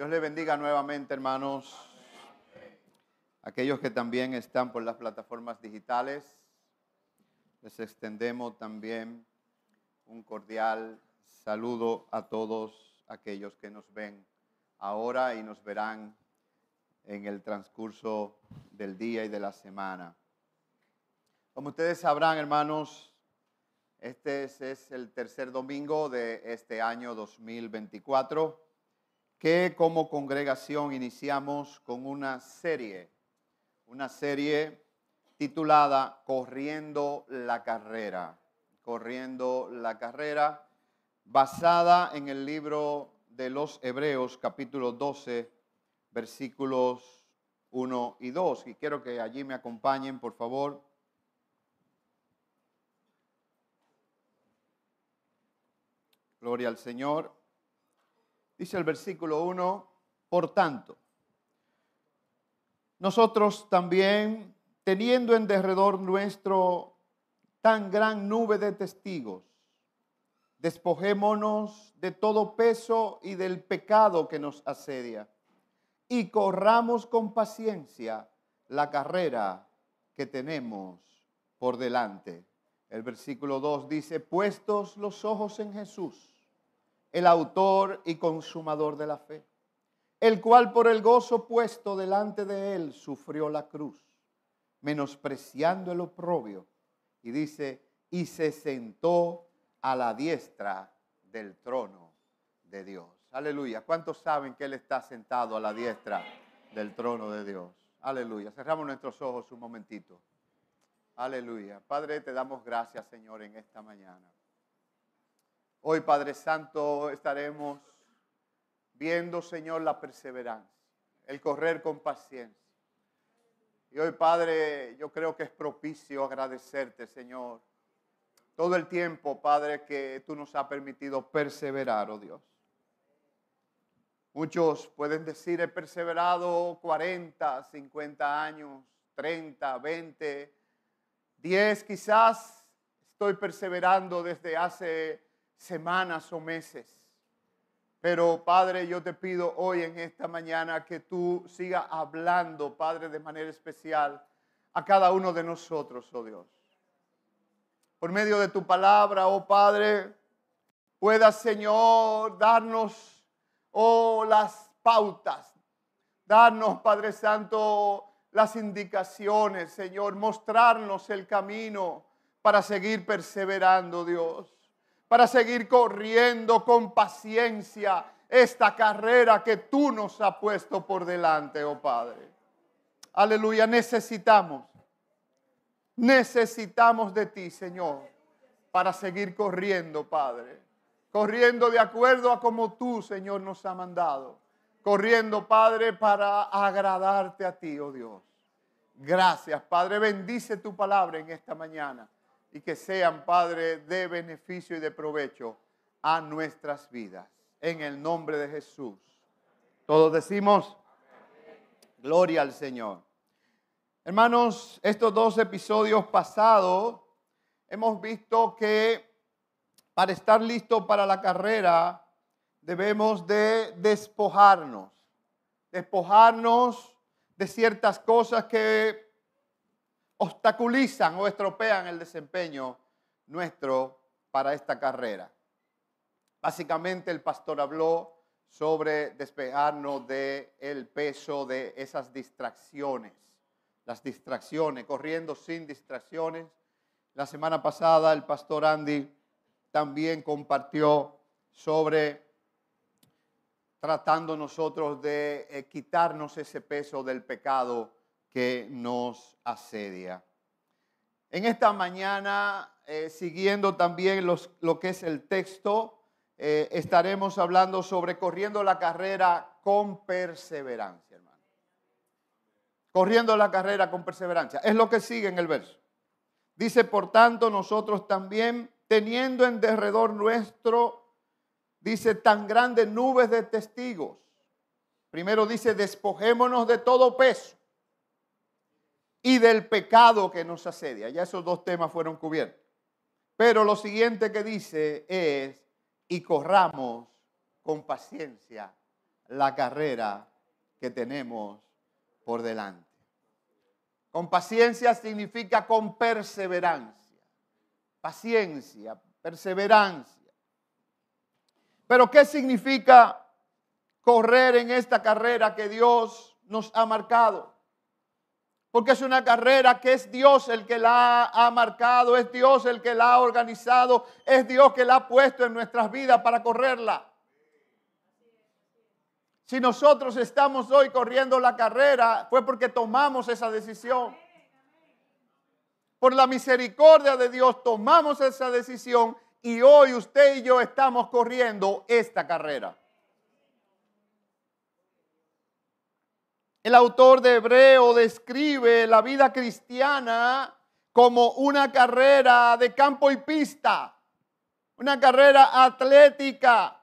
Dios le bendiga nuevamente, hermanos. Aquellos que también están por las plataformas digitales, les extendemos también un cordial saludo a todos aquellos que nos ven ahora y nos verán en el transcurso del día y de la semana. Como ustedes sabrán, hermanos, este es, el tercer domingo de este año 2024 que como congregación iniciamos con una serie, una serie titulada Corriendo la carrera, corriendo la carrera, basada en el libro de los Hebreos capítulo 12, versículos 1 y 2. Y quiero que allí me acompañen, por favor. Gloria al Señor. Dice el versículo 1, por tanto, nosotros también, teniendo en derredor nuestro tan gran nube de testigos, despojémonos de todo peso y del pecado que nos asedia y corramos con paciencia la carrera que tenemos por delante. El versículo 2 dice, puestos los ojos en Jesús el autor y consumador de la fe, el cual por el gozo puesto delante de él sufrió la cruz, menospreciando el oprobio, y dice, y se sentó a la diestra del trono de Dios. Aleluya. ¿Cuántos saben que Él está sentado a la diestra del trono de Dios? Aleluya. Cerramos nuestros ojos un momentito. Aleluya. Padre, te damos gracias, Señor, en esta mañana. Hoy, Padre Santo, estaremos viendo, Señor, la perseverancia, el correr con paciencia. Y hoy, Padre, yo creo que es propicio agradecerte, Señor, todo el tiempo, Padre, que tú nos has permitido perseverar, oh Dios. Muchos pueden decir, he perseverado 40, 50 años, 30, 20, 10 quizás. Estoy perseverando desde hace semanas o meses. Pero Padre, yo te pido hoy en esta mañana que tú sigas hablando, Padre, de manera especial a cada uno de nosotros, oh Dios. Por medio de tu palabra, oh Padre, pueda, Señor, darnos, oh, las pautas, darnos, Padre Santo, las indicaciones, Señor, mostrarnos el camino para seguir perseverando, Dios para seguir corriendo con paciencia esta carrera que tú nos has puesto por delante, oh Padre. Aleluya, necesitamos, necesitamos de ti, Señor, para seguir corriendo, Padre. Corriendo de acuerdo a como tú, Señor, nos ha mandado. Corriendo, Padre, para agradarte a ti, oh Dios. Gracias, Padre. Bendice tu palabra en esta mañana y que sean, Padre, de beneficio y de provecho a nuestras vidas. En el nombre de Jesús. Todos decimos, gloria al Señor. Hermanos, estos dos episodios pasados hemos visto que para estar listos para la carrera debemos de despojarnos, despojarnos de ciertas cosas que obstaculizan o estropean el desempeño nuestro para esta carrera. Básicamente el pastor habló sobre despejarnos del el peso de esas distracciones, las distracciones, corriendo sin distracciones. La semana pasada el pastor Andy también compartió sobre tratando nosotros de eh, quitarnos ese peso del pecado que nos asedia. En esta mañana, eh, siguiendo también lo que es el texto, eh, estaremos hablando sobre corriendo la carrera con perseverancia, hermano. Corriendo la carrera con perseverancia. Es lo que sigue en el verso. Dice, por tanto, nosotros también, teniendo en derredor nuestro, dice, tan grandes nubes de testigos. Primero dice, despojémonos de todo peso y del pecado que nos asedia. Ya esos dos temas fueron cubiertos. Pero lo siguiente que dice es, y corramos con paciencia la carrera que tenemos por delante. Con paciencia significa con perseverancia. Paciencia, perseverancia. Pero ¿qué significa correr en esta carrera que Dios nos ha marcado? Porque es una carrera que es Dios el que la ha marcado, es Dios el que la ha organizado, es Dios que la ha puesto en nuestras vidas para correrla. Si nosotros estamos hoy corriendo la carrera, fue porque tomamos esa decisión. Por la misericordia de Dios tomamos esa decisión y hoy usted y yo estamos corriendo esta carrera. El autor de Hebreo describe la vida cristiana como una carrera de campo y pista, una carrera atlética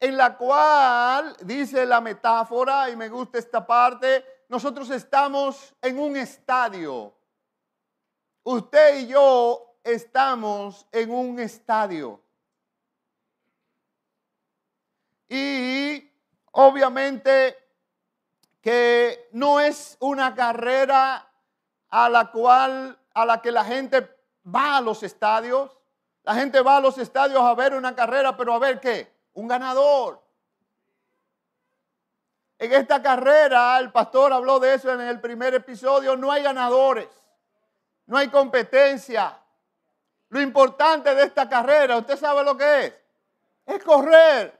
en la cual dice la metáfora, y me gusta esta parte, nosotros estamos en un estadio. Usted y yo estamos en un estadio. Y obviamente que no es una carrera a la cual a la que la gente va a los estadios. La gente va a los estadios a ver una carrera, pero a ver qué? Un ganador. En esta carrera, el pastor habló de eso en el primer episodio, no hay ganadores, no hay competencia. Lo importante de esta carrera, ¿usted sabe lo que es? Es correr.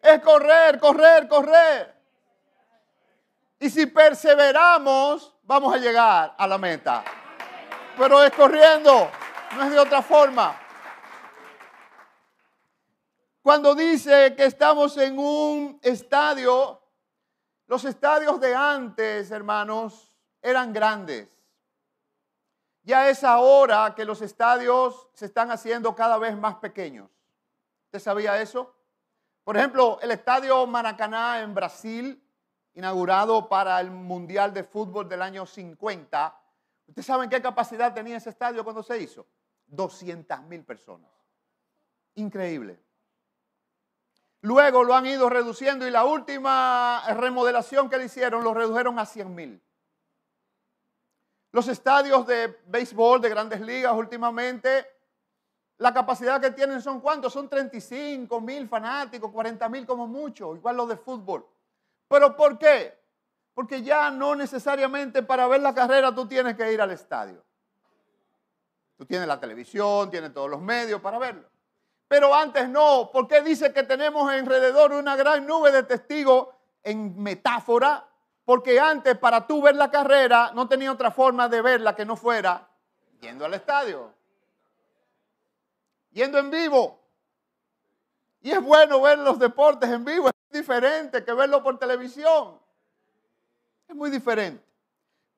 Es correr, correr, correr. Y si perseveramos, vamos a llegar a la meta. Pero es corriendo, no es de otra forma. Cuando dice que estamos en un estadio, los estadios de antes, hermanos, eran grandes. Ya es ahora que los estadios se están haciendo cada vez más pequeños. ¿Usted sabía eso? Por ejemplo, el estadio Maracaná en Brasil inaugurado para el Mundial de Fútbol del año 50. ¿Ustedes saben qué capacidad tenía ese estadio cuando se hizo? 200 mil personas. Increíble. Luego lo han ido reduciendo y la última remodelación que le hicieron lo redujeron a 100 mil. Los estadios de béisbol de grandes ligas últimamente, la capacidad que tienen son cuántos? Son 35 mil fanáticos, 40 mil como mucho, igual los de fútbol. ¿Pero por qué? Porque ya no necesariamente para ver la carrera tú tienes que ir al estadio. Tú tienes la televisión, tienes todos los medios para verlo. Pero antes no. ¿Por qué dice que tenemos alrededor una gran nube de testigos en metáfora? Porque antes para tú ver la carrera no tenía otra forma de verla que no fuera yendo al estadio. Yendo en vivo. Y es bueno ver los deportes en vivo diferente que verlo por televisión. Es muy diferente.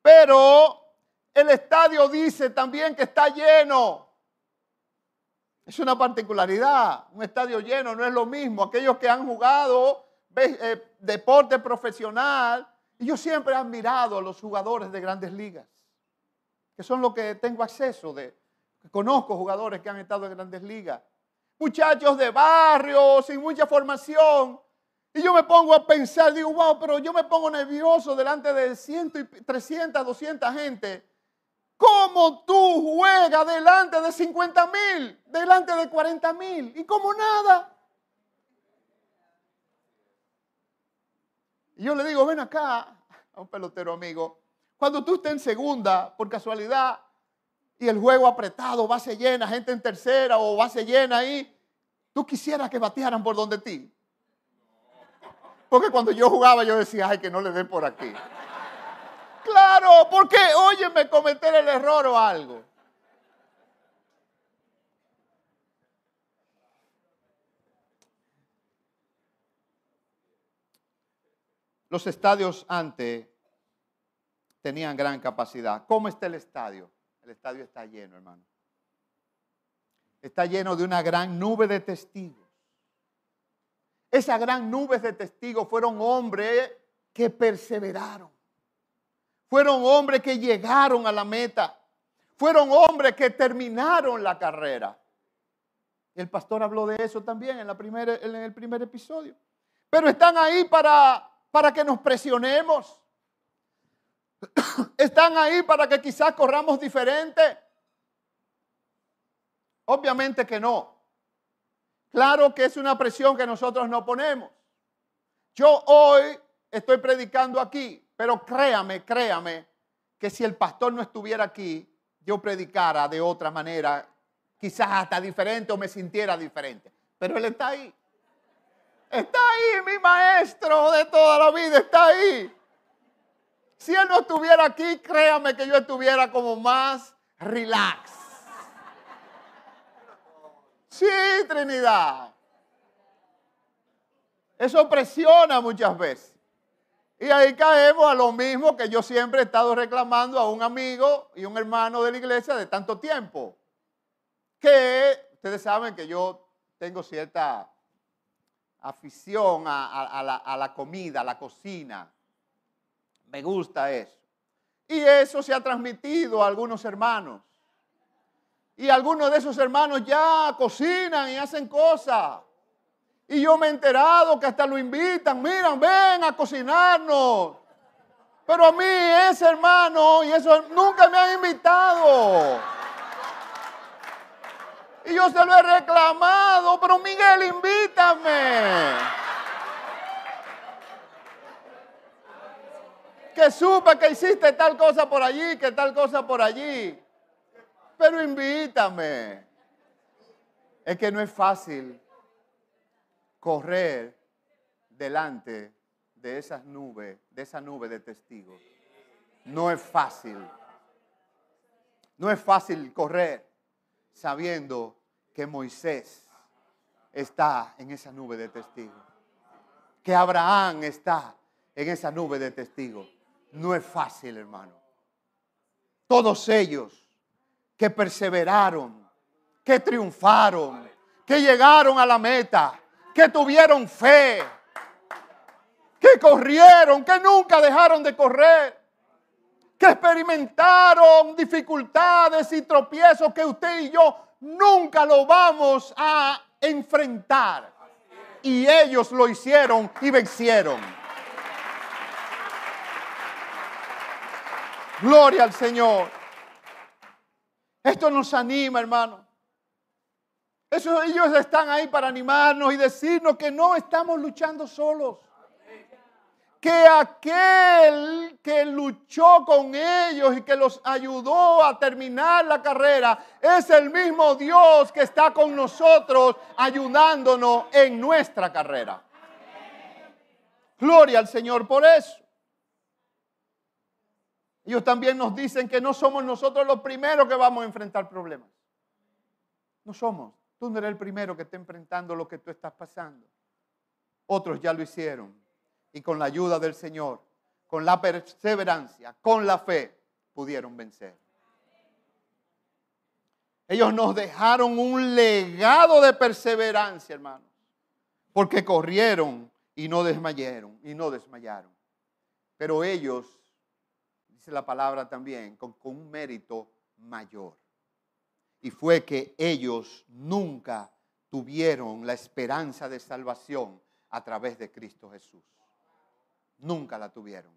Pero el estadio dice también que está lleno. Es una particularidad. Un estadio lleno no es lo mismo. Aquellos que han jugado eh, deporte profesional, y yo siempre he admirado a los jugadores de grandes ligas, que son los que tengo acceso de. Conozco jugadores que han estado en grandes ligas. Muchachos de barrio, sin mucha formación, y yo me pongo a pensar, digo, wow, pero yo me pongo nervioso delante de 100 y 300, 200 gente. ¿Cómo tú juegas delante de 50 mil, delante de 40 mil? Y como nada. Y yo le digo, ven acá a un pelotero amigo. Cuando tú estés en segunda, por casualidad, y el juego apretado, base llena, gente en tercera o base llena ahí, tú quisieras que batearan por donde ti. Porque cuando yo jugaba yo decía, ay, que no le den por aquí. Claro, porque óyeme cometer el error o algo. Los estadios antes tenían gran capacidad. ¿Cómo está el estadio? El estadio está lleno, hermano. Está lleno de una gran nube de testigos. Esa gran nube de testigos fueron hombres que perseveraron. Fueron hombres que llegaron a la meta. Fueron hombres que terminaron la carrera. El pastor habló de eso también en, en el primer episodio. pero están ahí para, para que nos presionemos. Están ahí para que quizás corramos diferente. Obviamente que no. Claro que es una presión que nosotros no ponemos. Yo hoy estoy predicando aquí, pero créame, créame, que si el pastor no estuviera aquí, yo predicara de otra manera, quizás hasta diferente o me sintiera diferente. Pero él está ahí. Está ahí, mi maestro de toda la vida, está ahí. Si él no estuviera aquí, créame que yo estuviera como más relax. Sí, Trinidad. Eso presiona muchas veces. Y ahí caemos a lo mismo que yo siempre he estado reclamando a un amigo y un hermano de la iglesia de tanto tiempo. Que ustedes saben que yo tengo cierta afición a, la, la comida, a la cocina. Me gusta eso. Y eso se ha transmitido a algunos hermanos. Y algunos de esos hermanos ya cocinan y hacen cosas. Y yo me he enterado que hasta lo invitan, miran, ven a cocinarnos. Pero a mí ese hermano y eso nunca me han invitado. Y yo se lo he reclamado, pero Miguel, invítame. Que supe que hiciste tal cosa por allí, que tal cosa por allí. Pero invítame. Es que no es fácil correr delante de esas nubes, de esa nube de testigos. No es fácil. No es fácil correr sabiendo que Moisés está en esa nube de testigos. Que Abraham está en esa nube de testigos. No es fácil, hermano. Todos ellos que perseveraron, que triunfaron, que llegaron a la meta, que tuvieron fe, que corrieron, que nunca dejaron de correr, que experimentaron dificultades y tropiezos que usted y yo nunca lo vamos a enfrentar. Y ellos lo hicieron y vencieron. Gloria al Señor. Esto nos anima, hermano ellos están ahí para animarnos y decirnos que no estamos luchando solos. Que aquel que luchó con ellos y que los ayudó a terminar la carrera es el mismo Dios que está con nosotros ayudándonos en nuestra carrera. Gloria al Señor por eso. Ellos también nos dicen que no somos nosotros los primeros que vamos a enfrentar problemas. No somos. Tú no eres el primero que está enfrentando lo que tú estás pasando. Otros ya lo hicieron. Y con la ayuda del Señor, con la perseverancia, con la fe, pudieron vencer. Ellos nos dejaron un legado de perseverancia, hermanos. Porque corrieron y no desmayaron, y no desmayaron. Pero ellos, dice la palabra también, con, con un mérito mayor y fue que ellos nunca tuvieron la esperanza de salvación a través de Cristo Jesús. Nunca la tuvieron,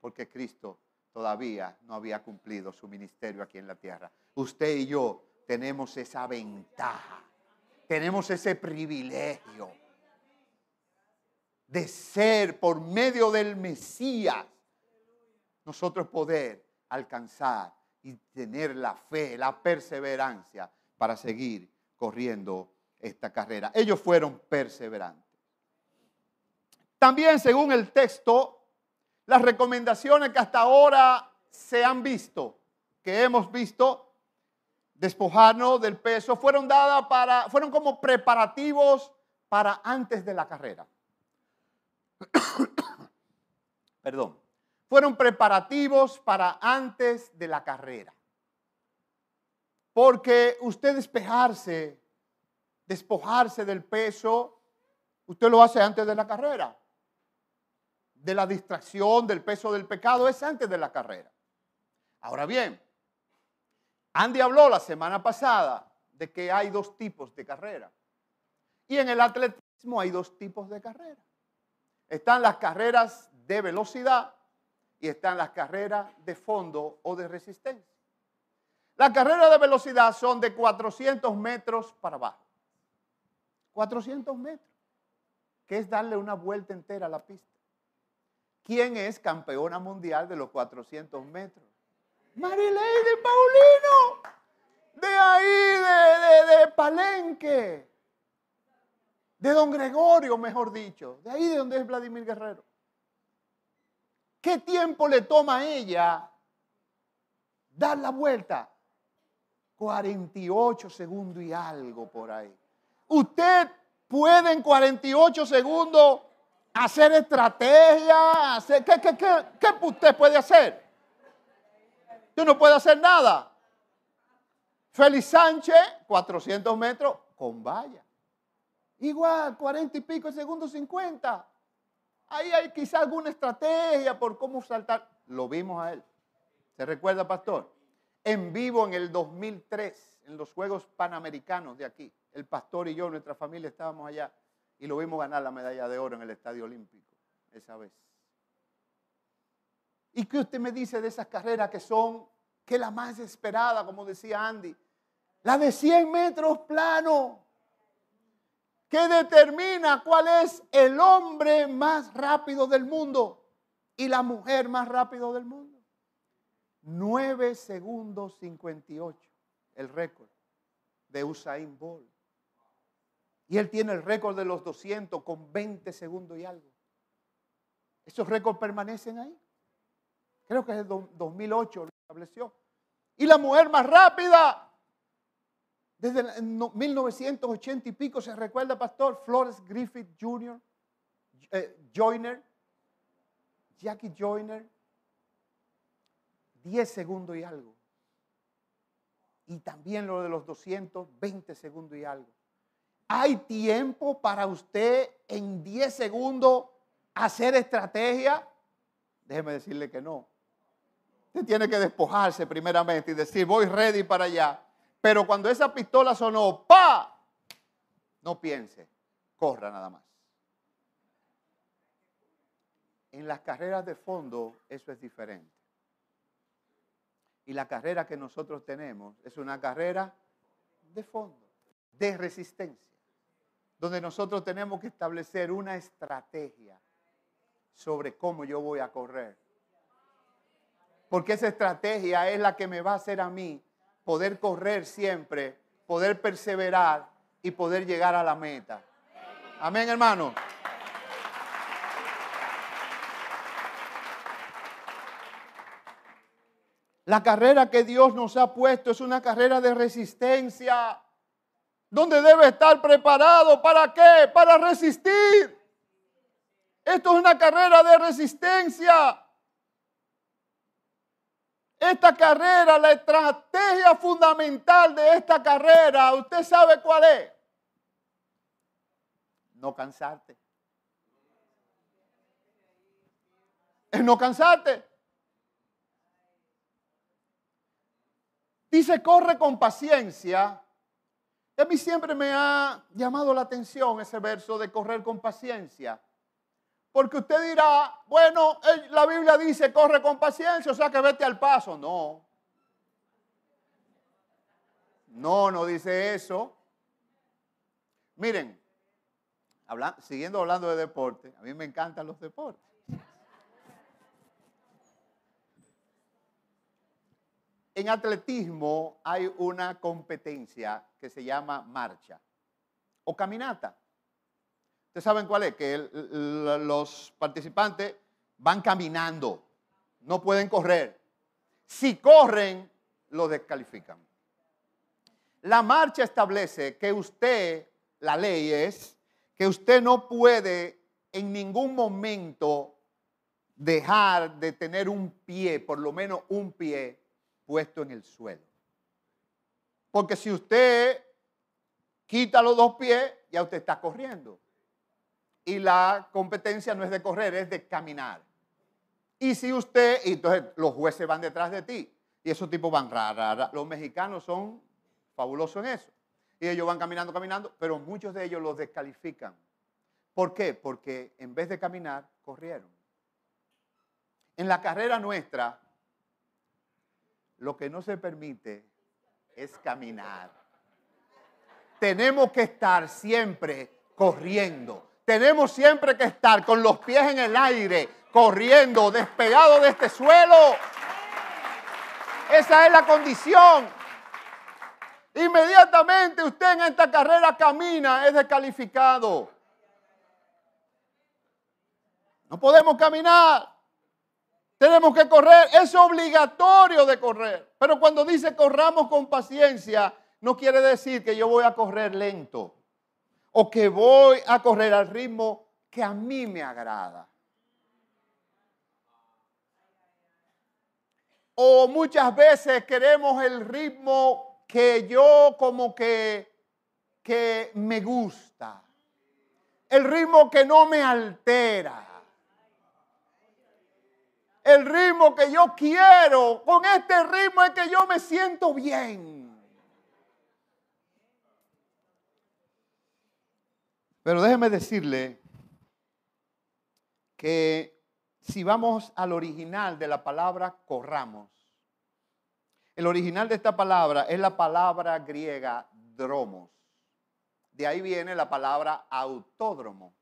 porque Cristo todavía no había cumplido su ministerio aquí en la tierra. Usted y yo tenemos esa ventaja, tenemos ese privilegio de ser por medio del Mesías, nosotros poder alcanzar y tener la fe, la perseverancia para seguir corriendo esta carrera. Ellos fueron perseverantes. También, según el texto, las recomendaciones que hasta ahora se han visto, que hemos visto, despojarnos del peso, fueron dadas para, fueron como preparativos para antes de la carrera. Perdón fueron preparativos para antes de la carrera. Porque usted despejarse, despojarse del peso, usted lo hace antes de la carrera. De la distracción, del peso del pecado, es antes de la carrera. Ahora bien, Andy habló la semana pasada de que hay dos tipos de carrera. Y en el atletismo hay dos tipos de carrera. Están las carreras de velocidad y están las carreras de fondo o de resistencia. Las carreras de velocidad son de 400 metros para abajo. 400 metros, que es darle una vuelta entera a la pista. ¿Quién es campeona mundial de los 400 metros? Marileide Paulino, de ahí, de, de Palenque, de Don Gregorio, mejor dicho, de ahí de donde es Vladimir Guerrero. ¿Qué tiempo le toma a ella dar la vuelta? 48 segundos y algo por ahí. Usted puede en 48 segundos hacer estrategia, ¿qué, qué, qué, qué usted puede hacer? Usted no puede hacer nada. Félix Sánchez, 400 metros con valla. Igual, 40 y pico segundos, 50. Ahí hay quizá alguna estrategia por cómo saltar. Lo vimos a él. ¿Se recuerda, pastor? En vivo en el 2003, en los Juegos Panamericanos de aquí. El pastor y yo, nuestra familia, estábamos allá y lo vimos ganar la medalla de oro en el Estadio Olímpico esa vez. ¿Y qué usted me dice de esas carreras que son, que la más esperada, como decía Andy? La de 100 metros plano que determina cuál es el hombre más rápido del mundo y la mujer más rápido del mundo. 9 segundos 58, el récord de Usain Bolt. Y él tiene el récord de los 200 con 20 segundos y algo. Esos récords permanecen ahí. Creo que es el 2008 lo estableció. Y la mujer más rápida, desde 1980 y pico, ¿se recuerda, pastor? Flores Griffith Jr., eh, Joyner, Jackie Joyner, 10 segundos y algo. Y también lo de los 220 segundos y algo. ¿Hay tiempo para usted en 10 segundos hacer estrategia? Déjeme decirle que no. Usted tiene que despojarse primeramente y decir, voy ready para allá. Pero cuando esa pistola sonó, ¡pa! No piense, corra nada más. En las carreras de fondo eso es diferente. Y la carrera que nosotros tenemos es una carrera de fondo, de resistencia, donde nosotros tenemos que establecer una estrategia sobre cómo yo voy a correr. Porque esa estrategia es la que me va a hacer a mí poder correr siempre, poder perseverar y poder llegar a la meta. Amén, hermano. La carrera que Dios nos ha puesto es una carrera de resistencia, donde debe estar preparado. ¿Para qué? Para resistir. Esto es una carrera de resistencia. Esta carrera, la estrategia fundamental de esta carrera, ¿usted sabe cuál es? No cansarte. Es no cansarte. Dice, corre con paciencia. a mí siempre me ha llamado la atención ese verso de correr con paciencia. Porque usted dirá, bueno, la Biblia dice corre con paciencia, o sea que vete al paso. No. No, no dice eso. Miren, siguiendo hablando de deporte, a mí me encantan los deportes. En atletismo hay una competencia que se llama marcha o caminata. ¿Ustedes saben cuál es? Que los participantes van caminando, no pueden correr. Si corren, lo descalifican. La marcha establece que usted, la ley es que usted no puede en ningún momento dejar de tener un pie, por lo menos un pie, puesto en el suelo. Porque si usted quita los dos pies, ya usted está corriendo y la competencia no es de correr, es de caminar. Y si usted, y entonces los jueces van detrás de ti, y esos tipos van rara, Los mexicanos son fabulosos en eso. Y ellos van caminando, caminando, pero muchos de ellos los descalifican. ¿Por qué? Porque en vez de caminar, corrieron. En la carrera nuestra, lo que no se permite es caminar. Tenemos que estar siempre corriendo. Tenemos siempre que estar con los pies en el aire, corriendo, despegado de este suelo. Esa es la condición. Inmediatamente usted en esta carrera camina, es descalificado. No podemos caminar. Tenemos que correr. Es obligatorio de correr. Pero cuando dice corramos con paciencia, no quiere decir que yo voy a correr lento o que voy a correr al ritmo que a mí me agrada. O muchas veces queremos el ritmo que yo como que, que me gusta. El ritmo que no me altera. El ritmo que yo quiero. Con este ritmo es que yo me siento bien. Pero déjeme decirle que si vamos al original de la palabra corramos, el original de esta palabra es la palabra griega dromos. De ahí viene la palabra autódromo.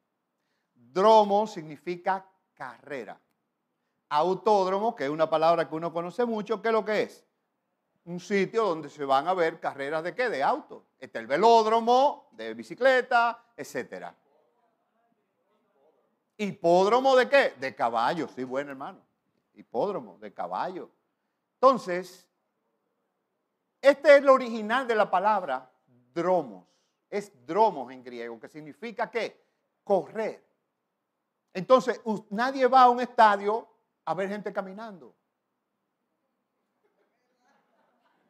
Dromo significa carrera. Autódromo, que es una palabra que uno conoce mucho, ¿qué es lo que es? Un sitio donde se van a ver carreras de qué? De autos. Está el velódromo, de bicicleta, etc. ¿Hipódromo de qué? De caballo, sí, bueno hermano. Hipódromo, de caballo. Entonces, este es el original de la palabra dromos. Es dromos en griego, que significa qué? Correr. Entonces, nadie va a un estadio a ver gente caminando.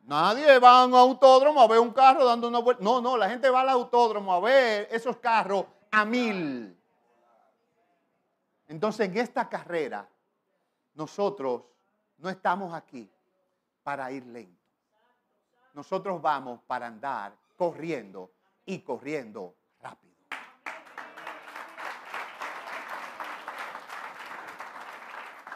Nadie va a un autódromo a ver un carro dando una vuelta. No, no, la gente va al autódromo a ver esos carros a mil. Entonces, en esta carrera, nosotros no estamos aquí para ir lento. Nosotros vamos para andar corriendo y corriendo rápido.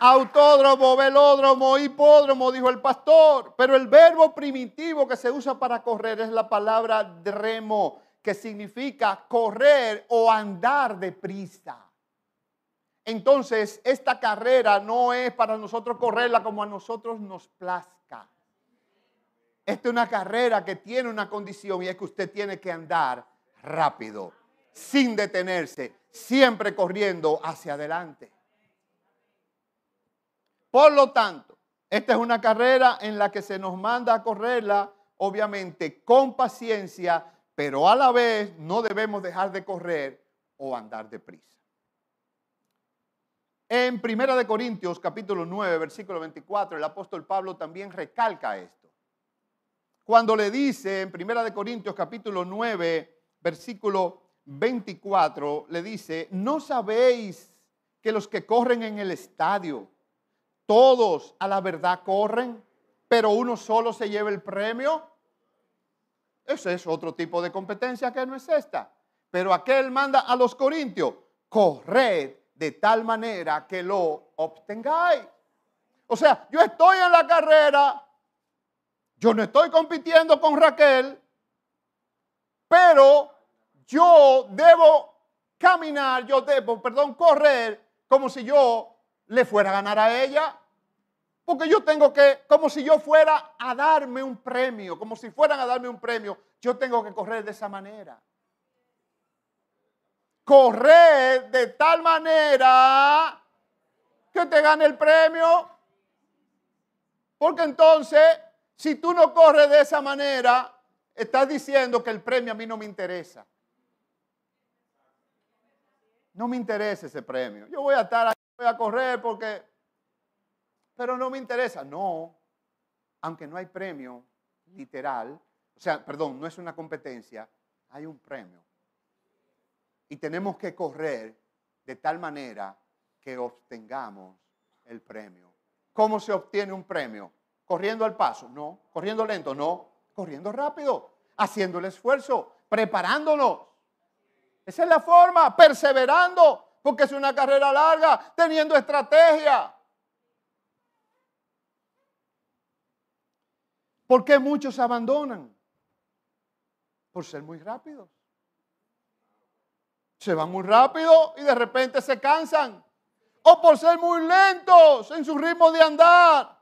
Autódromo, velódromo, hipódromo, dijo el pastor. Pero el verbo primitivo que se usa para correr es la palabra dremo, que significa correr o andar deprisa. Entonces, esta carrera no es para nosotros correrla como a nosotros nos plazca. Esta es una carrera que tiene una condición y es que usted tiene que andar rápido, sin detenerse, siempre corriendo hacia adelante. Por lo tanto, esta es una carrera en la que se nos manda a correrla, obviamente, con paciencia, pero a la vez no debemos dejar de correr o andar deprisa. En Primera de Corintios, capítulo 9, versículo 24, el apóstol Pablo también recalca esto. Cuando le dice en Primera de Corintios, capítulo 9, versículo 24, le dice, ¿no sabéis que los que corren en el estadio, todos a la verdad corren, pero uno solo se lleva el premio. Ese es otro tipo de competencia que no es esta. Pero aquel manda a los corintios, corred de tal manera que lo obtengáis. O sea, yo estoy en la carrera, yo no estoy compitiendo con Raquel, pero yo debo caminar, yo debo, perdón, correr como si yo le fuera a ganar a ella. Porque yo tengo que, como si yo fuera a darme un premio, como si fueran a darme un premio, yo tengo que correr de esa manera. Correr de tal manera que te gane el premio. Porque entonces, si tú no corres de esa manera, estás diciendo que el premio a mí no me interesa. No me interesa ese premio. Yo voy a estar ahí, voy a correr porque pero no me interesa. No, aunque no hay premio literal, o sea, perdón, no es una competencia, hay un premio. Y tenemos que correr de tal manera que obtengamos el premio. ¿Cómo se obtiene un premio? ¿Corriendo al paso? No. ¿Corriendo lento? No. Corriendo rápido, haciendo el esfuerzo, preparándonos. Esa es la forma, perseverando, porque es una carrera larga, teniendo estrategia. ¿Por qué muchos abandonan? Por ser muy rápidos. Se van muy rápido y de repente se cansan. O por ser muy lentos en su ritmo de andar.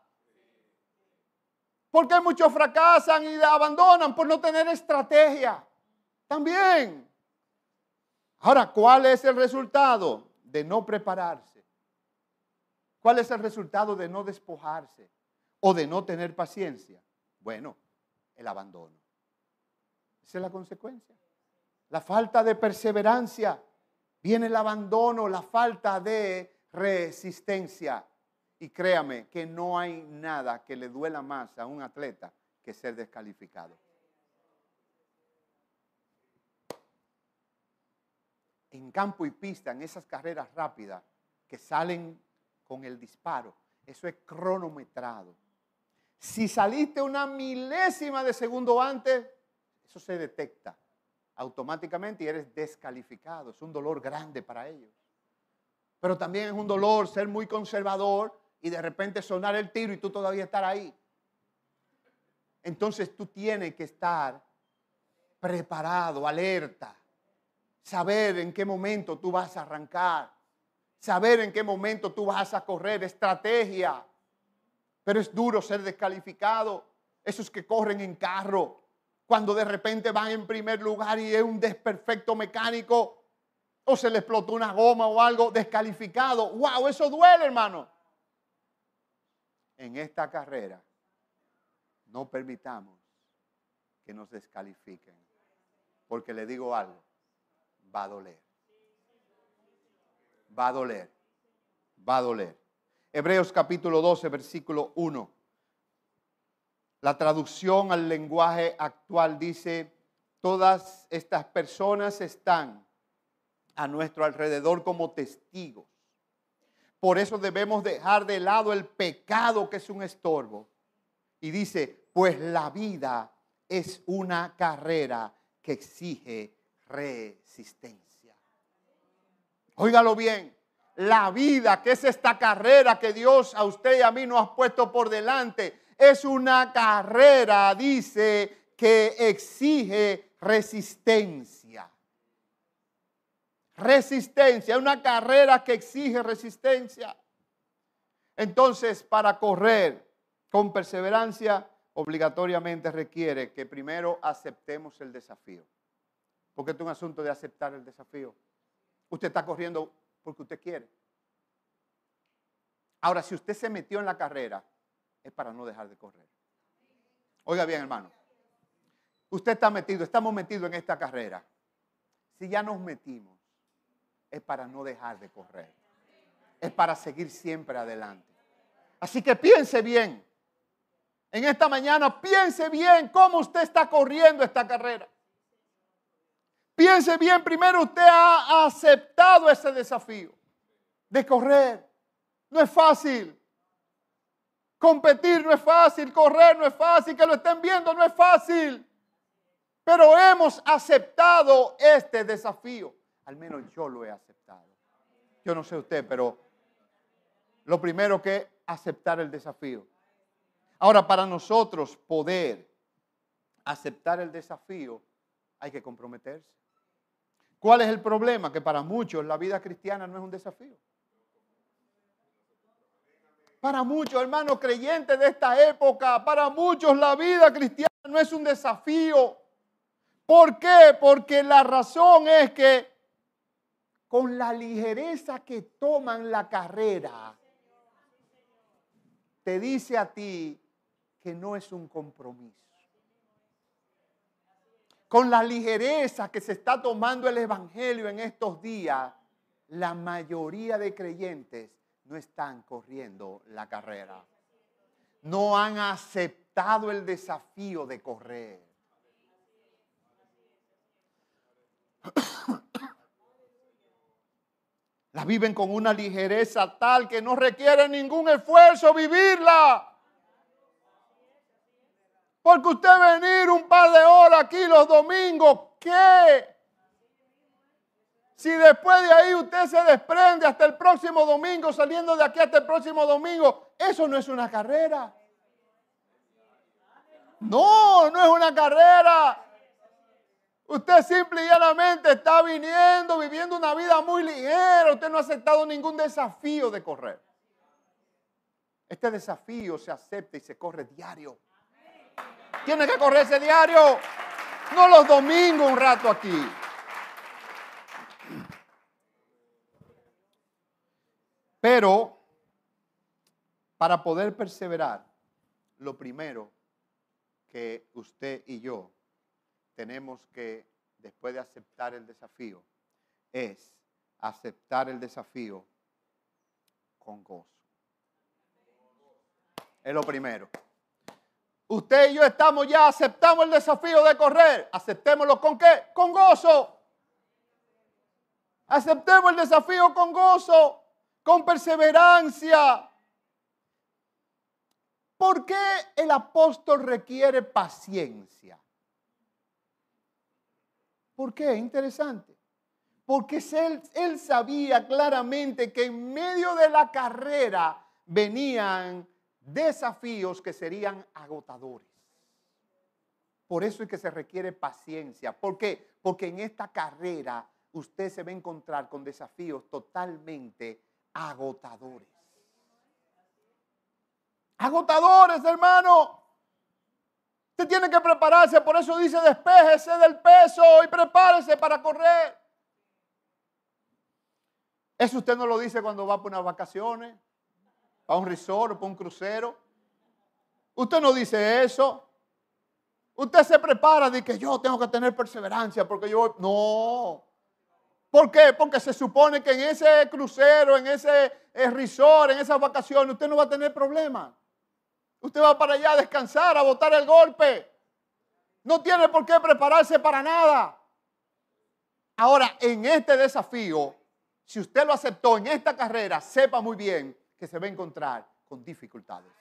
¿Por qué muchos fracasan y abandonan? Por no tener estrategia. También. Ahora, ¿cuál es el resultado de no prepararse? ¿Cuál es el resultado de no despojarse o de no tener paciencia? Bueno, el abandono. Esa es la consecuencia. La falta de perseverancia. Viene el abandono, la falta de resistencia. Y créame que no hay nada que le duela más a un atleta que ser descalificado. En campo y pista, en esas carreras rápidas que salen con el disparo, eso es cronometrado. Si saliste una milésima de segundo antes, eso se detecta automáticamente y eres descalificado. Es un dolor grande para ellos. Pero también es un dolor ser muy conservador y de repente sonar el tiro y tú todavía estar ahí. Entonces tú tienes que estar preparado, alerta, saber en qué momento tú vas a arrancar, saber en qué momento tú vas a correr, estrategia. Pero es duro ser descalificado. Esos que corren en carro, cuando de repente van en primer lugar y es un desperfecto mecánico, o se le explotó una goma o algo, descalificado. ¡Wow! Eso duele, hermano. En esta carrera, no permitamos que nos descalifiquen. Porque le digo algo, va a doler. Va a doler. Va a doler. Hebreos capítulo 12, versículo 1. La traducción al lenguaje actual dice, todas estas personas están a nuestro alrededor como testigos. Por eso debemos dejar de lado el pecado que es un estorbo. Y dice, pues la vida es una carrera que exige resistencia. Óigalo bien, la vida, que es esta carrera que Dios a usted y a mí nos ha puesto por delante, es una carrera, dice, que exige resistencia. Resistencia, una carrera que exige resistencia. Entonces, para correr con perseverancia, obligatoriamente requiere que primero aceptemos el desafío. Porque es un asunto de aceptar el desafío. Usted está corriendo porque usted quiere. Ahora, si usted se metió en la carrera, es para no dejar de correr. Oiga bien, hermano. Usted está metido, estamos metidos en esta carrera. Si ya nos metimos, es para no dejar de correr. Es para seguir siempre adelante. Así que piense bien. En esta mañana piense bien cómo usted está corriendo esta carrera. Piense bien, primero usted ha aceptado ese desafío de correr. No es fácil. Competir no es fácil, correr no es fácil, que lo estén viendo no es fácil. Pero hemos aceptado este desafío. Al menos yo lo he aceptado. Yo no sé usted, pero lo primero que es aceptar el desafío. Ahora, para nosotros poder aceptar el desafío, hay que comprometerse. ¿Cuál es el problema? Que para muchos la vida cristiana no es un desafío. Para muchos hermanos creyentes de esta época, para muchos la vida cristiana no es un desafío. ¿Por qué? Porque la razón es que con la ligereza que toman la carrera, te dice a ti que no es un compromiso con la ligereza que se está tomando el Evangelio en estos días, la mayoría de creyentes no están corriendo la carrera. No han aceptado el desafío de correr. La viven con una ligereza tal que no requiere ningún esfuerzo vivirla. Porque usted venir un par de horas aquí los domingos, ¿qué? Si después de ahí usted se desprende hasta el próximo domingo, saliendo de aquí hasta el próximo domingo, eso no es una carrera. No, no es una carrera. Usted simple y llanamente está viniendo, viviendo una vida muy ligera. Usted no ha aceptado ningún desafío de correr. Este desafío se acepta y se corre diario. Tiene que correrse diario. No los domingos un rato aquí. Pero para poder perseverar, lo primero que usted y yo tenemos que, después de aceptar el desafío, es aceptar el desafío con gozo. Es lo primero. Usted y yo estamos ya, aceptamos el desafío de correr. Aceptémoslo con qué? Con gozo. Aceptemos el desafío con gozo con perseverancia. ¿Por qué el apóstol requiere paciencia? ¿Por qué? Interesante. Porque él, él sabía claramente que en medio de la carrera venían desafíos que serían agotadores. Por eso es que se requiere paciencia. ¿Por qué? Porque en esta carrera usted se va a encontrar con desafíos totalmente agotadores. Agotadores, hermano. Usted tiene que prepararse, por eso dice despéjese del peso y prepárese para correr. Eso usted no lo dice cuando va por unas vacaciones, para un resort o para un crucero. Usted no dice eso. Usted se prepara de que yo tengo que tener perseverancia porque yo no. ¿Por qué? Porque se supone que en ese crucero, en ese eh, resort, en esas vacaciones, usted no va a tener problemas. Usted va para allá a descansar, a botar el golpe. No tiene por qué prepararse para nada. Ahora, en este desafío, si usted lo aceptó en esta carrera, sepa muy bien que se va a encontrar con dificultades.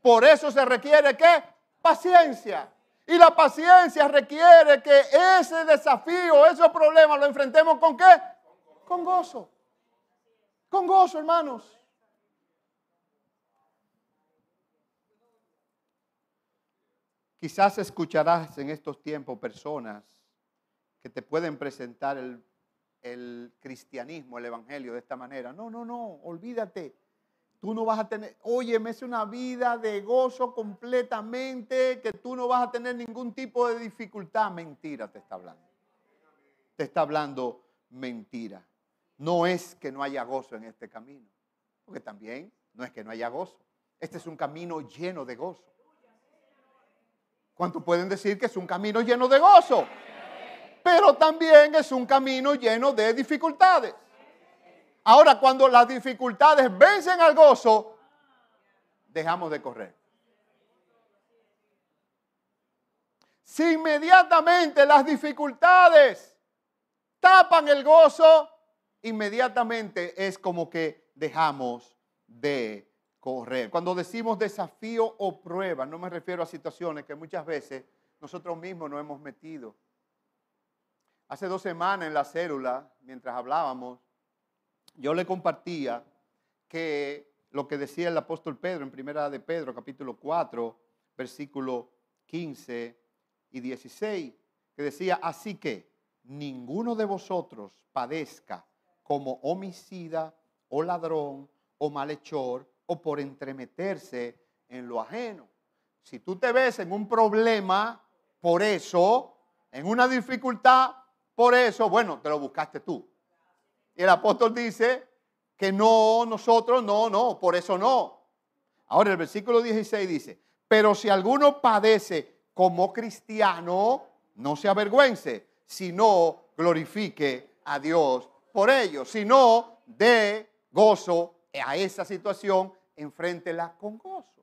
Por eso se requiere qué? Paciencia. Y la paciencia requiere que ese desafío, esos problemas, lo enfrentemos con qué? Con gozo. Con gozo, hermanos. Quizás escucharás en estos tiempos personas que te pueden presentar el, el, cristianismo, el evangelio de esta manera. No, no, no, olvídate. Tú no vas a tener, óyeme, es una vida de gozo completamente, que tú no vas a tener ningún tipo de dificultad. Mentira te está hablando. Te está hablando mentira. No es que no haya gozo en este camino, porque también no es que no haya gozo. Este es un camino lleno de gozo. ¿Cuántos pueden decir que es un camino lleno de gozo? Pero también es un camino lleno de dificultades. Ahora, cuando las dificultades vencen al gozo, dejamos de correr. Si inmediatamente las dificultades tapan el gozo, inmediatamente es como que dejamos de correr. Cuando decimos desafío o prueba, no me refiero a situaciones que muchas veces nosotros mismos nos hemos metido. Hace dos semanas en la célula, mientras hablábamos, yo le compartía que lo que decía el apóstol Pedro en primera de Pedro, capítulo 4, versículo 15 y 16, que decía, así que ninguno de vosotros padezca como homicida o ladrón o malhechor o por entremeterse en lo ajeno. Si tú te ves en un problema por eso, en una dificultad por eso, bueno, te lo buscaste tú. Y el apóstol dice que no, nosotros no, no, por eso no. Ahora el versículo 16 dice, pero si alguno padece como cristiano, no se avergüence, sino glorifique a Dios por ello, sino de gozo a esa situación, enfréntela con gozo.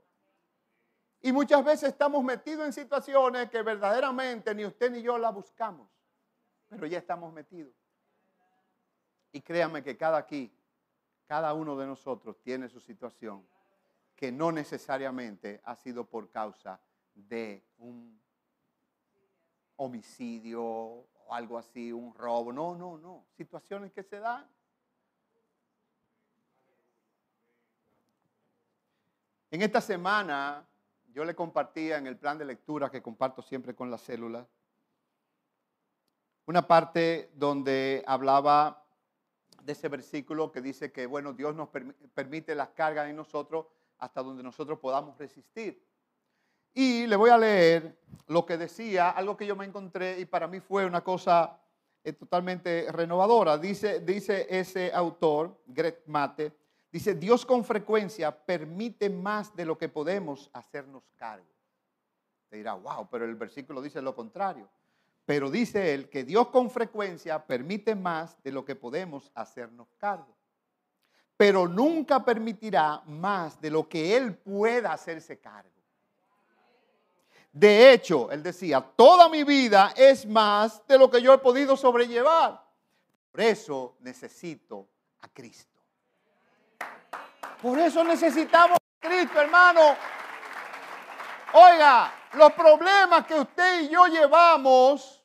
Y muchas veces estamos metidos en situaciones que verdaderamente ni usted ni yo la buscamos, pero ya estamos metidos. Y créanme que cada aquí, cada uno de nosotros tiene su situación que no necesariamente ha sido por causa de un homicidio o algo así, un robo. No, no, no. Situaciones que se dan. En esta semana yo le compartía en el plan de lectura que comparto siempre con las células, una parte donde hablaba de ese versículo que dice que, bueno, Dios nos permite las cargas en nosotros hasta donde nosotros podamos resistir. Y le voy a leer lo que decía, algo que yo me encontré y para mí fue una cosa eh, totalmente renovadora. Dice, dice ese autor, Greg Mate, dice, Dios con frecuencia permite más de lo que podemos hacernos cargo. Te dirá, wow, pero el versículo dice lo contrario. Pero dice él que Dios con frecuencia permite más de lo que podemos hacernos cargo. Pero nunca permitirá más de lo que Él pueda hacerse cargo. De hecho, él decía, toda mi vida es más de lo que yo he podido sobrellevar. Por eso necesito a Cristo. Por eso necesitamos a Cristo, hermano. Oiga, los problemas que usted y yo llevamos,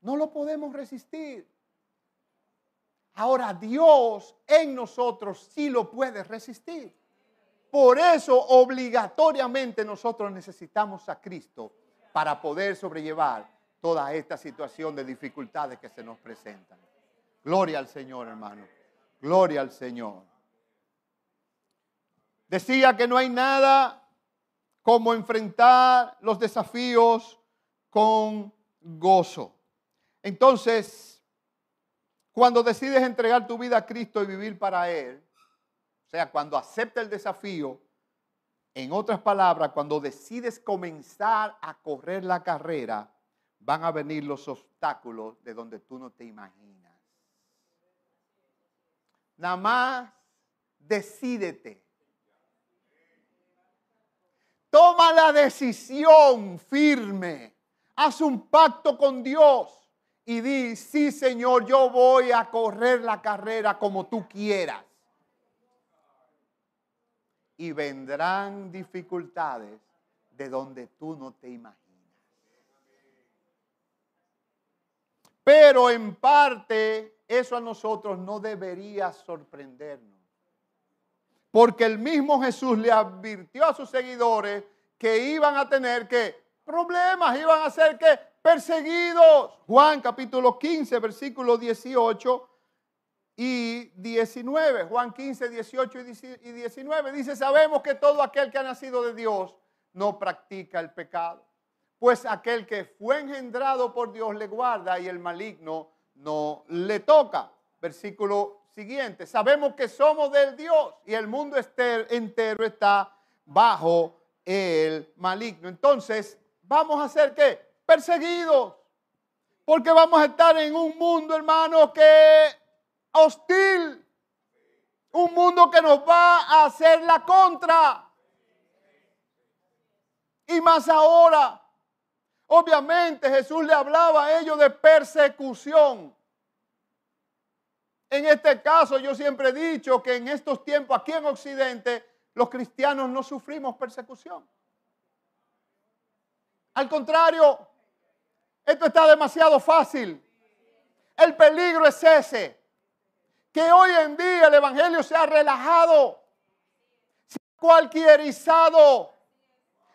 no lo podemos resistir. Ahora Dios en nosotros sí lo puede resistir. Por eso obligatoriamente nosotros necesitamos a Cristo para poder sobrellevar toda esta situación de dificultades que se nos presentan. Gloria al Señor, hermano. Gloria al Señor. Decía que no hay nada como enfrentar los desafíos con gozo. Entonces, cuando decides entregar tu vida a Cristo y vivir para Él, o sea, cuando acepta el desafío, en otras palabras, cuando decides comenzar a correr la carrera, van a venir los obstáculos de donde tú no te imaginas. Nada más decídete. Toma la decisión firme. Haz un pacto con Dios y di, sí Señor, yo voy a correr la carrera como tú quieras. Y vendrán dificultades de donde tú no te imaginas. Pero en parte eso a nosotros no debería sorprendernos. Porque el mismo Jesús le advirtió a sus seguidores que iban a tener que problemas, iban a ser que perseguidos. Juan capítulo 15, versículo 18 y 19. Juan 15, 18 y 19 dice, sabemos que todo aquel que ha nacido de Dios no practica el pecado. Pues aquel que fue engendrado por Dios le guarda y el maligno no le toca. Versículo siguiente, sabemos que somos del Dios y el mundo entero está bajo el maligno. Entonces, vamos a ser qué? Perseguidos. Porque vamos a estar en un mundo, hermano, que hostil. Un mundo que nos va a hacer la contra. Y más ahora. Obviamente Jesús le hablaba a ellos de persecución. En este caso yo siempre he dicho que en estos tiempos aquí en Occidente los cristianos no sufrimos persecución. Al contrario, esto está demasiado fácil. El peligro es ese, que hoy en día el Evangelio se ha relajado, se ha cualquierizado,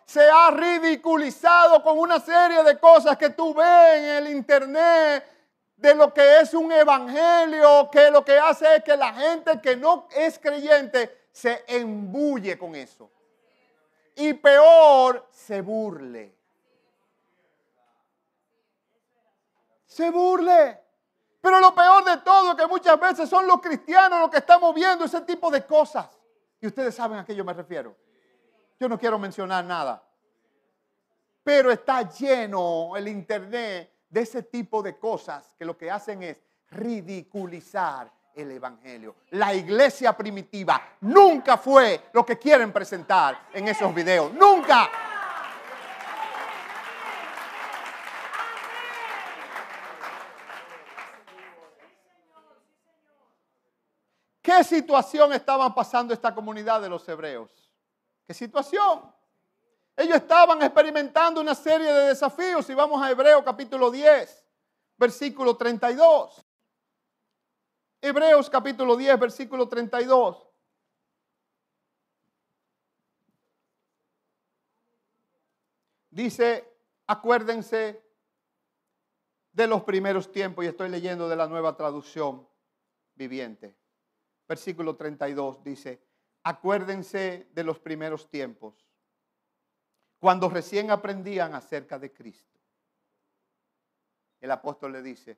se ha ridiculizado con una serie de cosas que tú ves en el Internet, de lo que es un evangelio, que lo que hace es que la gente que no es creyente se embulle con eso. Y peor, se burle. Se burle. Pero lo peor de todo es que muchas veces son los cristianos los que estamos viendo ese tipo de cosas. Y ustedes saben a qué yo me refiero. Yo no quiero mencionar nada. Pero está lleno el internet de ese tipo de cosas que lo que hacen es ridiculizar el Evangelio. La iglesia primitiva nunca fue lo que quieren presentar en esos videos. Nunca. ¿Qué situación estaban pasando esta comunidad de los hebreos? ¿Qué situación? Ellos estaban experimentando una serie de desafíos. Si vamos a Hebreo capítulo 10, versículo 32. Hebreos capítulo 10, versículo 32. Dice, acuérdense de los primeros tiempos, y estoy leyendo de la nueva traducción viviente. Versículo 32 dice, acuérdense de los primeros tiempos, cuando recién aprendían acerca de Cristo. El apóstol le dice,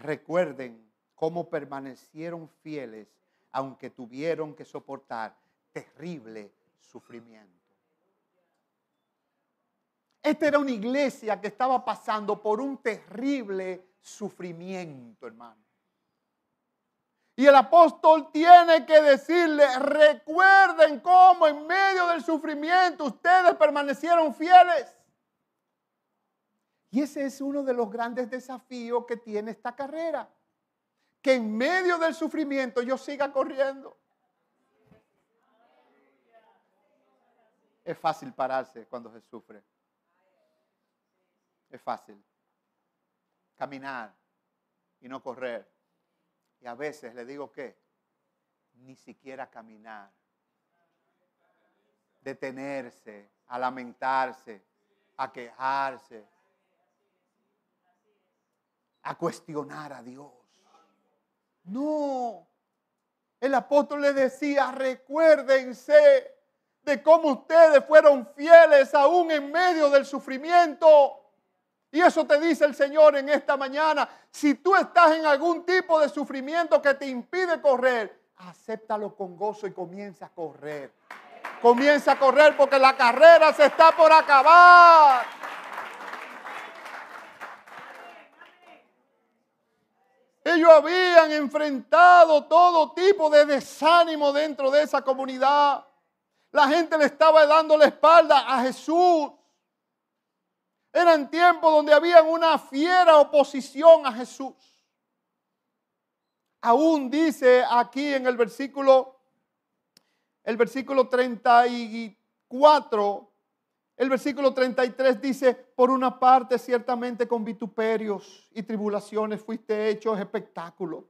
recuerden cómo permanecieron fieles aunque tuvieron que soportar terrible sufrimiento. Esta era una iglesia que estaba pasando por un terrible sufrimiento, hermano. Y el apóstol tiene que decirle, recuerden cómo en medio del sufrimiento ustedes permanecieron fieles. Y ese es uno de los grandes desafíos que tiene esta carrera. Que en medio del sufrimiento yo siga corriendo. Es fácil pararse cuando se sufre. Es fácil. Caminar y no correr. Y a veces le digo que ni siquiera caminar. Detenerse, a lamentarse, a quejarse, a cuestionar a Dios. No. El apóstol le decía, recuérdense de cómo ustedes fueron fieles aún en medio del sufrimiento. Y eso te dice el Señor en esta mañana. Si tú estás en algún tipo de sufrimiento que te impide correr, acéptalo con gozo y comienza a correr. Comienza a correr porque la carrera se está por acabar. Ellos habían enfrentado todo tipo de desánimo dentro de esa comunidad. La gente le estaba dando la espalda a Jesús. Eran tiempos donde había una fiera oposición a Jesús. Aún dice aquí en el versículo, el versículo 34, el versículo 33 dice, por una parte ciertamente con vituperios y tribulaciones fuiste hechos espectáculo.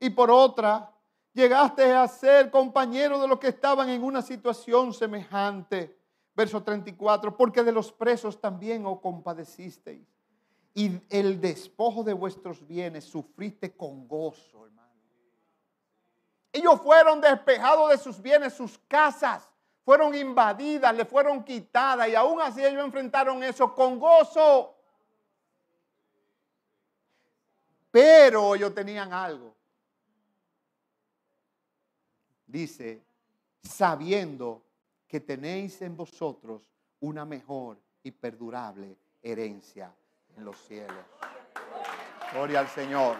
Y por otra, llegaste a ser compañero de los que estaban en una situación semejante Verso 34, porque de los presos también os compadecisteis. Y el despojo de vuestros bienes sufriste con gozo, hermano. Ellos fueron despejados de sus bienes, sus casas fueron invadidas, le fueron quitadas y aún así ellos enfrentaron eso con gozo. Pero ellos tenían algo. Dice, sabiendo que tenéis en vosotros una mejor y perdurable herencia en los cielos. Gloria al Señor.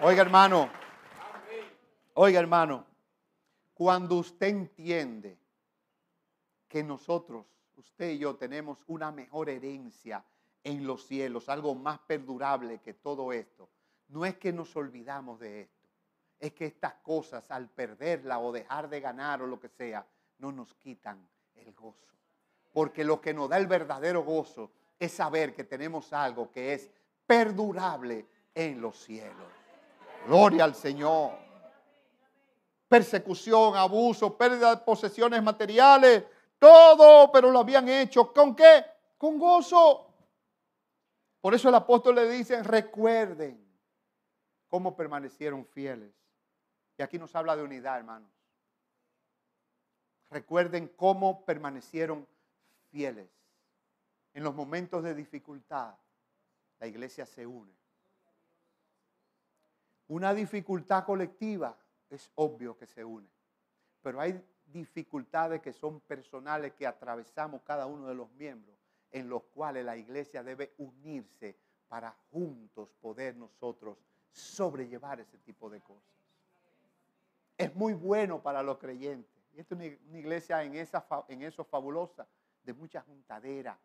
Oiga hermano, oiga hermano, cuando usted entiende que nosotros, usted y yo, tenemos una mejor herencia en los cielos, algo más perdurable que todo esto, no es que nos olvidamos de esto, es que estas cosas al perderla o dejar de ganar o lo que sea, no nos quitan el gozo. Porque lo que nos da el verdadero gozo es saber que tenemos algo que es perdurable en los cielos. Gloria al Señor. Persecución, abuso, pérdida de posesiones materiales, todo, pero lo habían hecho. ¿Con qué? Con gozo. Por eso el apóstol le dice, recuerden cómo permanecieron fieles. Y aquí nos habla de unidad, hermanos. Recuerden cómo permanecieron fieles. En los momentos de dificultad, la iglesia se une. Una dificultad colectiva es obvio que se une, pero hay dificultades que son personales que atravesamos cada uno de los miembros, en los cuales la iglesia debe unirse para juntos poder nosotros sobrellevar ese tipo de cosas. Es muy bueno para los creyentes y esta es una iglesia en, esa, en eso fabulosa, de mucha juntadera.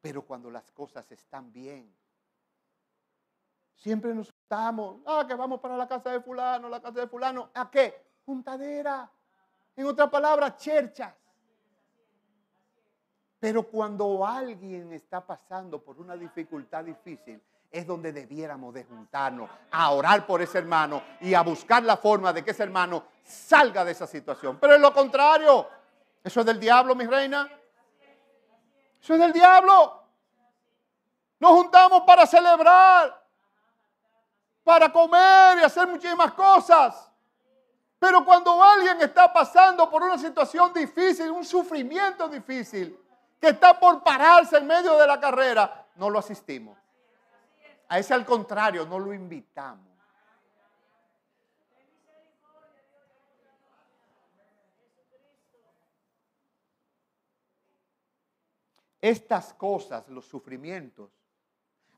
Pero cuando las cosas están bien, siempre nos estamos, ah, que vamos para la casa de fulano, la casa de fulano. ¿A qué? Juntadera. En otra palabra, cherchas. Pero cuando alguien está pasando por una dificultad difícil, es donde debiéramos de juntarnos a orar por ese hermano y a buscar la forma de que ese hermano salga de esa situación. Pero es lo contrario. Eso es del diablo, mi reina. Eso es del diablo. Nos juntamos para celebrar, para comer y hacer muchísimas cosas. Pero cuando alguien está pasando por una situación difícil, un sufrimiento difícil, que está por pararse en medio de la carrera, no lo asistimos. A ese al contrario, no lo invitamos. Estas cosas, los sufrimientos,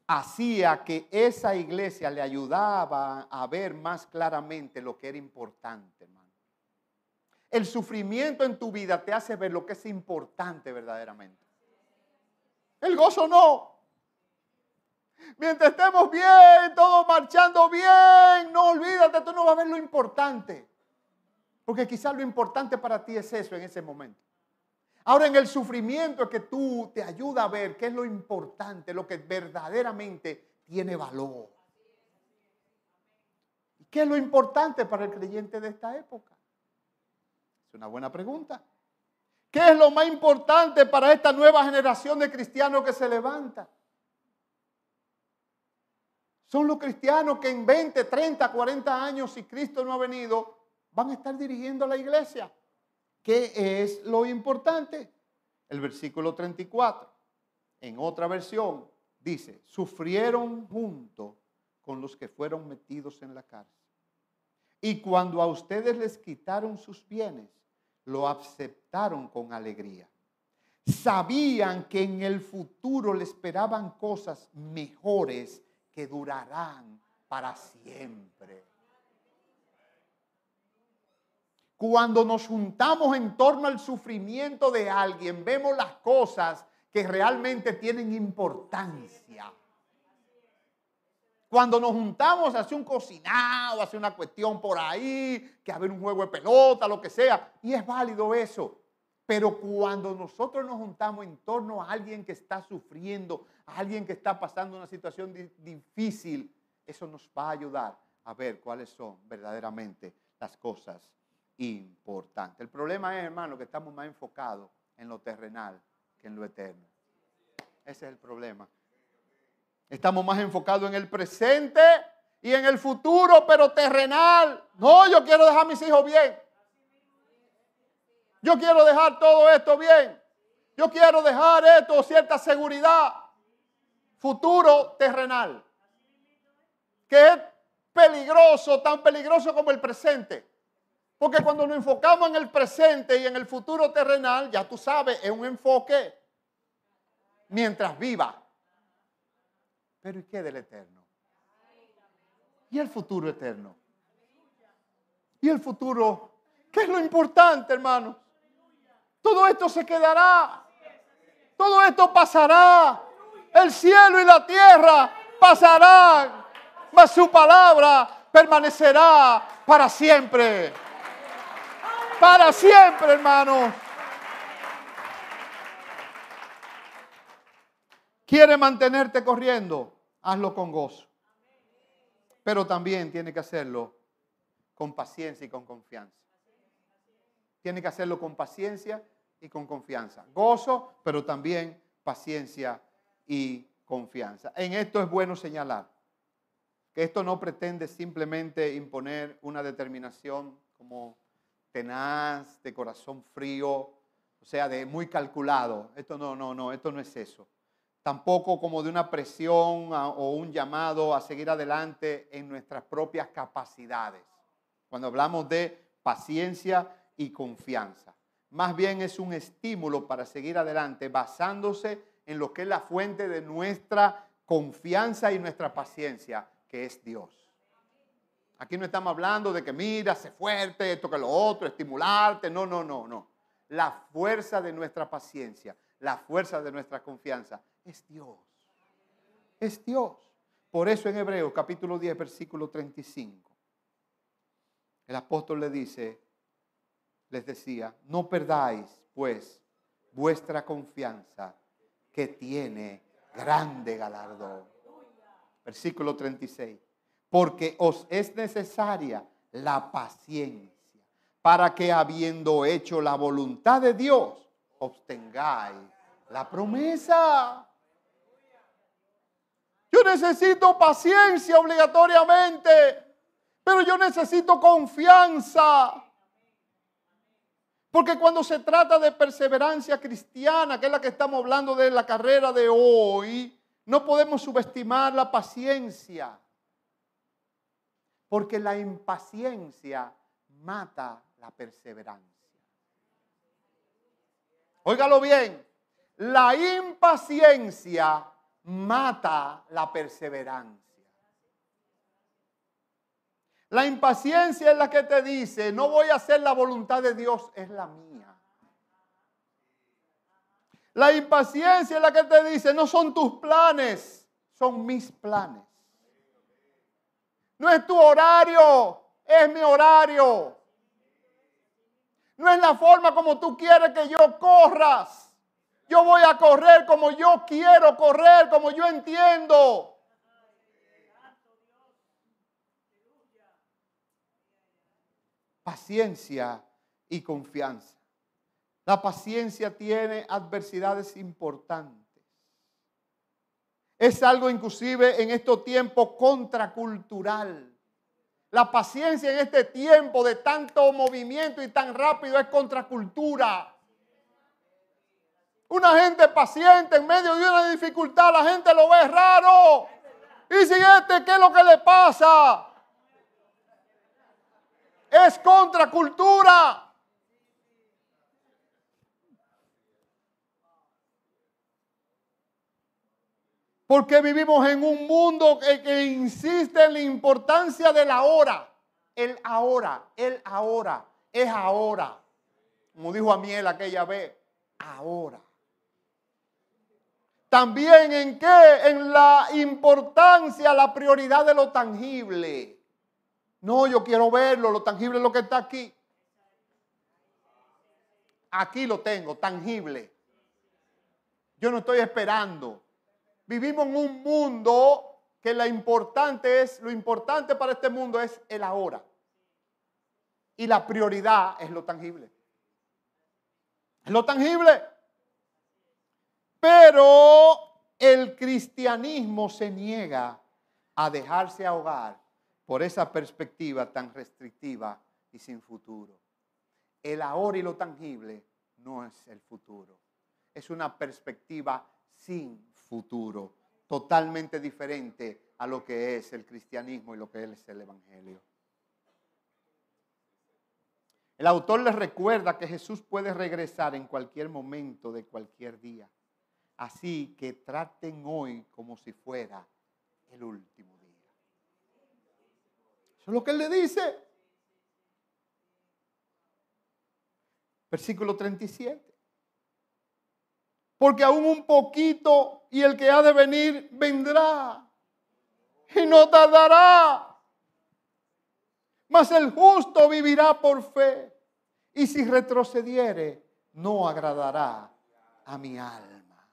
hacía que esa iglesia le ayudaba a ver más claramente lo que era importante, hermano. El sufrimiento en tu vida te hace ver lo que es importante verdaderamente. El gozo no. Mientras estemos bien, todo marchando bien, no olvídate, tú no vas a ver lo importante. Porque quizás lo importante para ti es eso en ese momento. Ahora en el sufrimiento es que tú te ayuda a ver qué es lo importante, lo que verdaderamente tiene valor. ¿Y qué es lo importante para el creyente de esta época? Es una buena pregunta. ¿Qué es lo más importante para esta nueva generación de cristianos que se levanta? Son los cristianos que en 20, 30, 40 años, si Cristo no ha venido, van a estar dirigiendo la iglesia. ¿Qué es lo importante? El versículo 34, en otra versión, dice, sufrieron junto con los que fueron metidos en la cárcel. Y cuando a ustedes les quitaron sus bienes, lo aceptaron con alegría. Sabían que en el futuro le esperaban cosas mejores que durarán para siempre. Cuando nos juntamos en torno al sufrimiento de alguien, vemos las cosas que realmente tienen importancia. Cuando nos juntamos hace un cocinado, hace una cuestión por ahí, que haber un juego de pelota, lo que sea, y es válido eso. Pero cuando nosotros nos juntamos en torno a alguien que está sufriendo, a alguien que está pasando una situación difícil, eso nos va a ayudar a ver cuáles son verdaderamente las cosas importante. El problema es, hermano, que estamos más enfocados en lo terrenal que en lo eterno. Ese es el problema. Estamos más enfocados en el presente y en el futuro, pero terrenal. No, yo quiero dejar a mis hijos bien. Yo quiero dejar todo esto bien. Yo quiero dejar esto, cierta seguridad. Futuro terrenal. Que es peligroso, tan peligroso como el presente. Porque cuando nos enfocamos en el presente y en el futuro terrenal, ya tú sabes, es un enfoque mientras viva. Pero ¿y qué del eterno? ¿Y el futuro eterno? ¿Y el futuro? ¿Qué es lo importante, hermano? Todo esto se quedará. Todo esto pasará. El cielo y la tierra pasarán. Mas su palabra permanecerá para siempre para siempre, hermano. Quiere mantenerte corriendo, hazlo con gozo. Pero también tiene que hacerlo con paciencia y con confianza. Tiene que hacerlo con paciencia y con confianza. Gozo, pero también paciencia y confianza. En esto es bueno señalar que esto no pretende simplemente imponer una determinación como tenaz, de corazón frío, o sea, de muy calculado. Esto no, no, no, esto no es eso. Tampoco como de una presión o un llamado a seguir adelante en nuestras propias capacidades. Cuando hablamos de paciencia y confianza. Más bien es un estímulo para seguir adelante basándose en lo que es la fuente de nuestra confianza y nuestra paciencia, que es Dios. Aquí no estamos hablando de que mira, sé fuerte, esto que lo otro, estimularte. No, no, no, no. La fuerza de nuestra paciencia, la fuerza de nuestra confianza es Dios. Es Dios. Por eso en Hebreos capítulo 10, versículo 35, el apóstol le dice, les decía, no perdáis pues vuestra confianza que tiene grande galardón. Versículo 36. Porque os es necesaria la paciencia para que habiendo hecho la voluntad de Dios, obtengáis la promesa. Yo necesito paciencia obligatoriamente, pero yo necesito confianza. Porque cuando se trata de perseverancia cristiana, que es la que estamos hablando de la carrera de hoy, no podemos subestimar la paciencia. Porque la impaciencia mata la perseverancia. Óigalo bien, la impaciencia mata la perseverancia. La impaciencia es la que te dice, no voy a hacer la voluntad de Dios, es la mía. La impaciencia es la que te dice, no son tus planes, son mis planes. No es tu horario, es mi horario. No es la forma como tú quieres que yo corras. Yo voy a correr como yo quiero correr, como yo entiendo. paciencia y confianza. La paciencia tiene adversidades importantes. Es algo inclusive en estos tiempos contracultural. La paciencia en este tiempo de tanto movimiento y tan rápido es contracultura. Una gente paciente en medio de una dificultad, la gente lo ve raro. Y si este, ¿qué es lo que le pasa? es contracultura. Porque vivimos en un mundo que, insiste en la importancia de la hora. El ahora, el ahora, es ahora. Como dijo a Miel aquella vez, ahora. También en qué? En la importancia, la prioridad de lo tangible. No, yo quiero verlo, lo tangible es lo que está aquí. Aquí lo tengo, tangible. Yo no estoy esperando. Vivimos en un mundo que importante es, lo importante para este mundo es el ahora. Y la prioridad es lo tangible. Es lo tangible. Pero el cristianismo se niega a dejarse ahogar por esa perspectiva tan restrictiva y sin futuro. El ahora y lo tangible no es el futuro. Es una perspectiva sin futuro, totalmente diferente a lo que es el cristianismo y lo que es el evangelio. El autor les recuerda que Jesús puede regresar en cualquier momento de cualquier día. Así que traten hoy como si fuera el último día. Eso es lo que él le dice. Versículo 37. Porque aún un poquito y el que ha de venir vendrá y no tardará. Mas el justo vivirá por fe y si retrocediere no agradará a mi alma.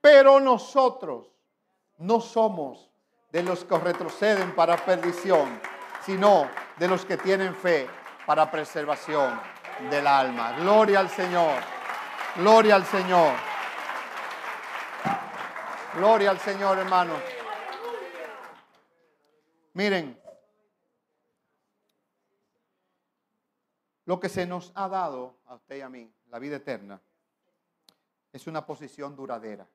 Pero nosotros no somos de los que retroceden para perdición, sino de los que tienen fe para preservación del alma. Gloria al Señor. Gloria al Señor. Gloria al Señor, hermano. Miren, lo que se nos ha dado a usted y a mí, la vida eterna, es una posición duradera.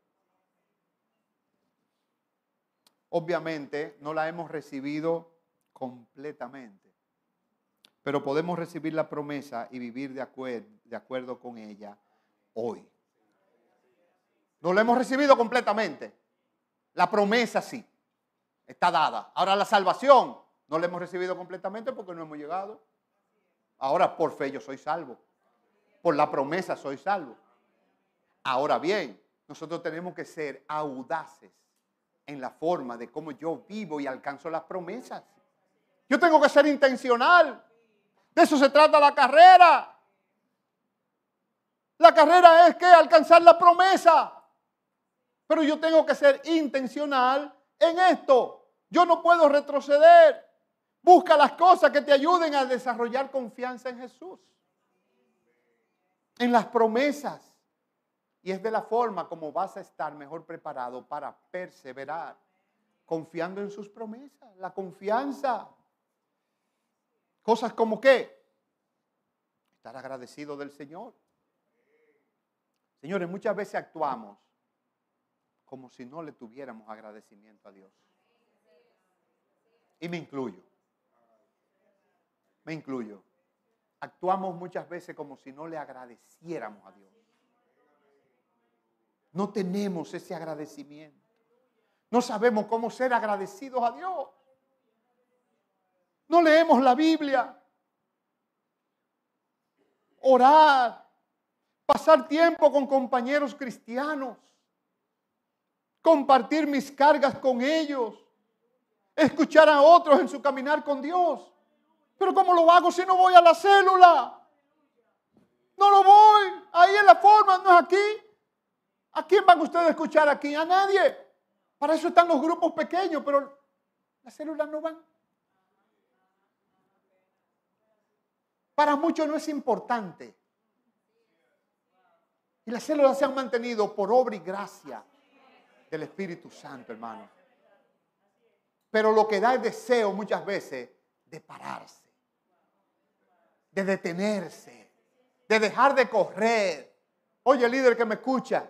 Obviamente no la hemos recibido completamente, pero podemos recibir la promesa y vivir de, acuerdo, de acuerdo con ella hoy. No la hemos recibido completamente. La promesa sí, está dada. Ahora la salvación no la hemos recibido completamente porque no hemos llegado. Ahora por fe yo soy salvo. Por la promesa soy salvo. Ahora bien, nosotros tenemos que ser audaces en la forma de cómo yo vivo y alcanzo las promesas. Yo tengo que ser intencional. De eso se trata la carrera. La carrera es que alcanzar la promesa. Pero yo tengo que ser intencional en esto. Yo no puedo retroceder. Busca las cosas que te ayuden a desarrollar confianza en Jesús. En las promesas. Y es de la forma como vas a estar mejor preparado para perseverar. Confiando en sus promesas. La confianza. Cosas como qué? Estar agradecido del Señor. Señores, muchas veces actuamos como si no le tuviéramos agradecimiento a Dios. Y me incluyo. Me incluyo. Actuamos muchas veces como si no le agradeciéramos a Dios. No tenemos ese agradecimiento. No sabemos cómo ser agradecidos a Dios. No leemos la Biblia. Orar. Pasar tiempo con compañeros cristianos. Compartir mis cargas con ellos. Escuchar a otros en su caminar con Dios. Pero ¿cómo lo hago si no voy a la célula? No lo voy. Ahí es la forma, no es aquí. ¿A quién van ustedes a escuchar aquí? A nadie. Para eso están los grupos pequeños, pero las células no van. Para muchos no es importante. Y las células se han mantenido por obra y gracia del Espíritu Santo, hermano. Pero lo que da es deseo muchas veces de pararse de detenerse, de dejar de correr. Oye, líder que me escucha,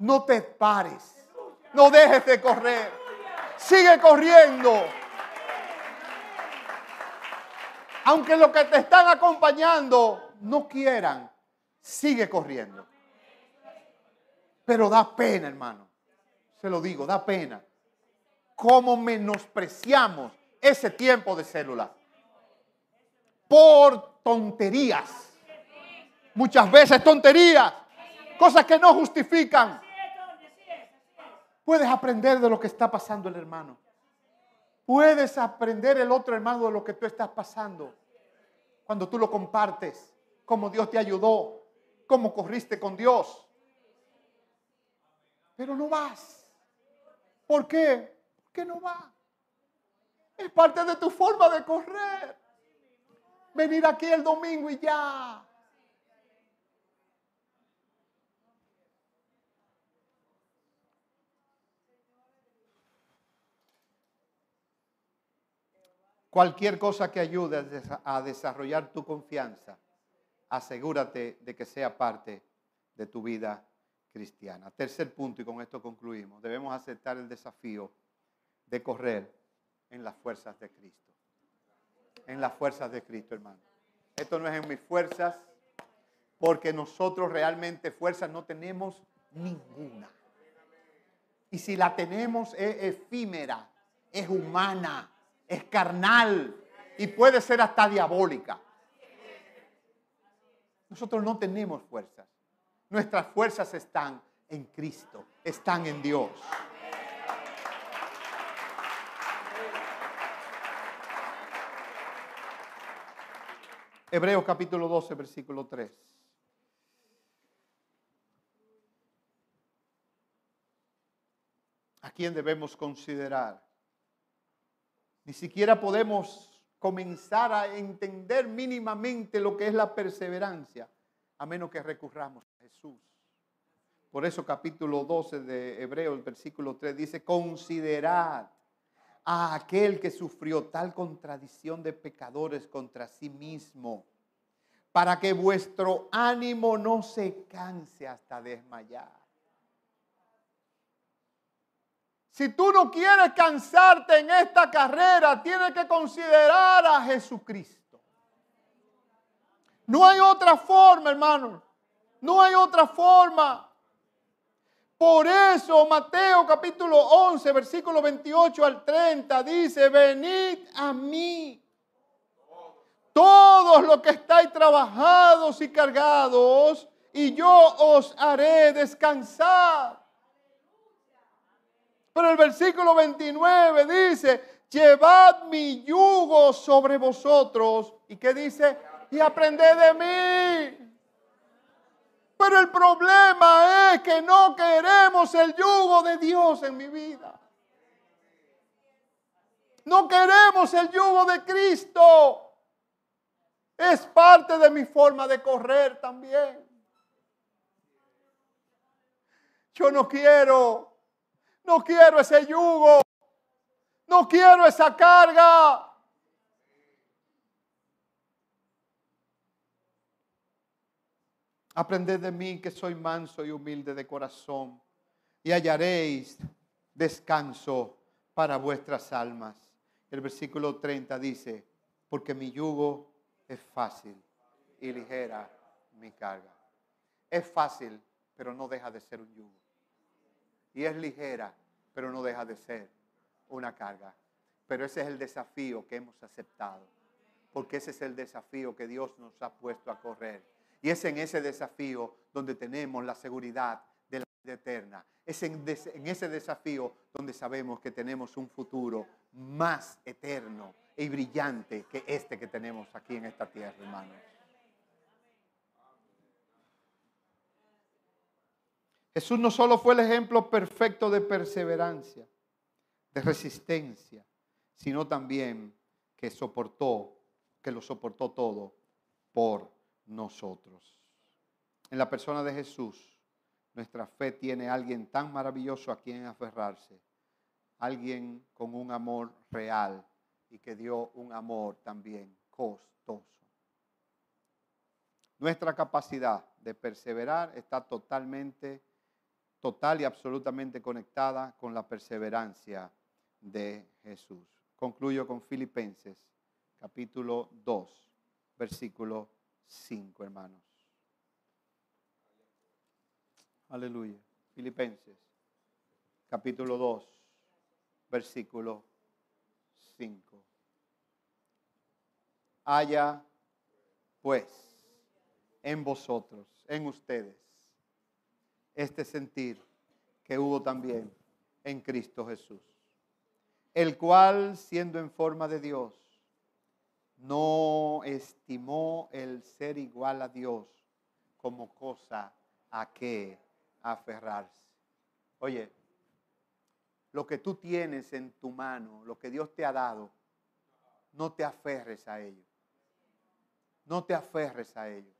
no te pares, no dejes de correr, sigue corriendo. Aunque los que te están acompañando no quieran, sigue corriendo. Pero da pena, hermano. Se lo digo, da pena. Cómo menospreciamos ese tiempo de célula. Por tonterías. Muchas veces tonterías. Cosas que no justifican. Puedes aprender de lo que está pasando el hermano. Puedes aprender el otro hermano de lo que tú estás pasando. Cuando tú lo compartes, cómo Dios te ayudó, cómo corriste con Dios. Pero no vas. ¿Por qué? Porque no va. Es parte de tu forma de correr venir aquí el domingo y ya. Cualquier cosa que ayude a desarrollar tu confianza, asegúrate de que sea parte de tu vida cristiana. Tercer punto, y con esto concluimos, debemos aceptar el desafío de correr en las fuerzas de Cristo en las fuerzas de Cristo, hermano. Esto no es en mis fuerzas, porque nosotros realmente fuerzas no tenemos ninguna. Y si la tenemos es efímera, es humana, es carnal y puede ser hasta diabólica. Nosotros no tenemos fuerzas. Nuestras fuerzas están en Cristo, están en Dios. Hebreos capítulo 12, versículo 3. ¿A quién debemos considerar? Ni siquiera podemos comenzar a entender mínimamente lo que es la perseverancia, a menos que recurramos Jesús. Por eso capítulo 12 de Hebreos, versículo 3 dice, considerad a aquel que sufrió tal contradicción de pecadores contra sí mismo, para que vuestro ánimo no se canse hasta desmayar. Si tú no quieres cansarte en esta carrera, tienes que considerar a Jesucristo. No hay otra forma, hermano. No hay otra forma. Por eso Mateo capítulo 11, versículo 28 al 30 dice, venid a mí. Todos los que estáis trabajados y cargados, y yo os haré descansar. Pero el versículo 29 dice, llevad mi yugo sobre vosotros. ¿Y qué dice? Y aprended de mí pero el problema es que no queremos el yugo de Dios en mi vida. No queremos el yugo de Cristo. Es parte de mi forma de correr también. Yo no quiero, no quiero ese yugo. No quiero esa carga. Aprended de mí que soy manso y humilde de corazón y hallaréis descanso para vuestras almas. El versículo 30 dice, porque mi yugo es fácil y ligera mi carga. Es fácil, pero no deja de ser un yugo. Y es ligera, pero no deja de ser una carga. Pero ese es el desafío que hemos aceptado. Porque ese es el desafío que Dios nos ha puesto a correr. Y es en ese desafío donde tenemos la seguridad de la vida eterna. Es en, ese desafío donde sabemos que tenemos un futuro más eterno y brillante que este que tenemos aquí en esta tierra, hermanos. Jesús no solo fue el ejemplo perfecto de perseverancia, de resistencia, sino también que soportó, que lo soportó todo por nosotros. En la persona de Jesús, nuestra fe tiene a alguien tan maravilloso a quien aferrarse, alguien con un amor real y que dio un amor también costoso. Nuestra capacidad de perseverar está totalmente, total y absolutamente conectada con la perseverancia de Jesús. Concluyo con Filipenses capítulo 2, versículo 5, hermanos. Aleluya. Filipenses capítulo 2, versículo 5. Haya pues en vosotros, en ustedes, este sentir que hubo también en Cristo Jesús, el cual siendo en forma de Dios, no estimó el ser igual a Dios como cosa a que aferrarse. Oye, lo que tú tienes en tu mano, lo que Dios te ha dado, no te aferres a ello. No te aferres a ello.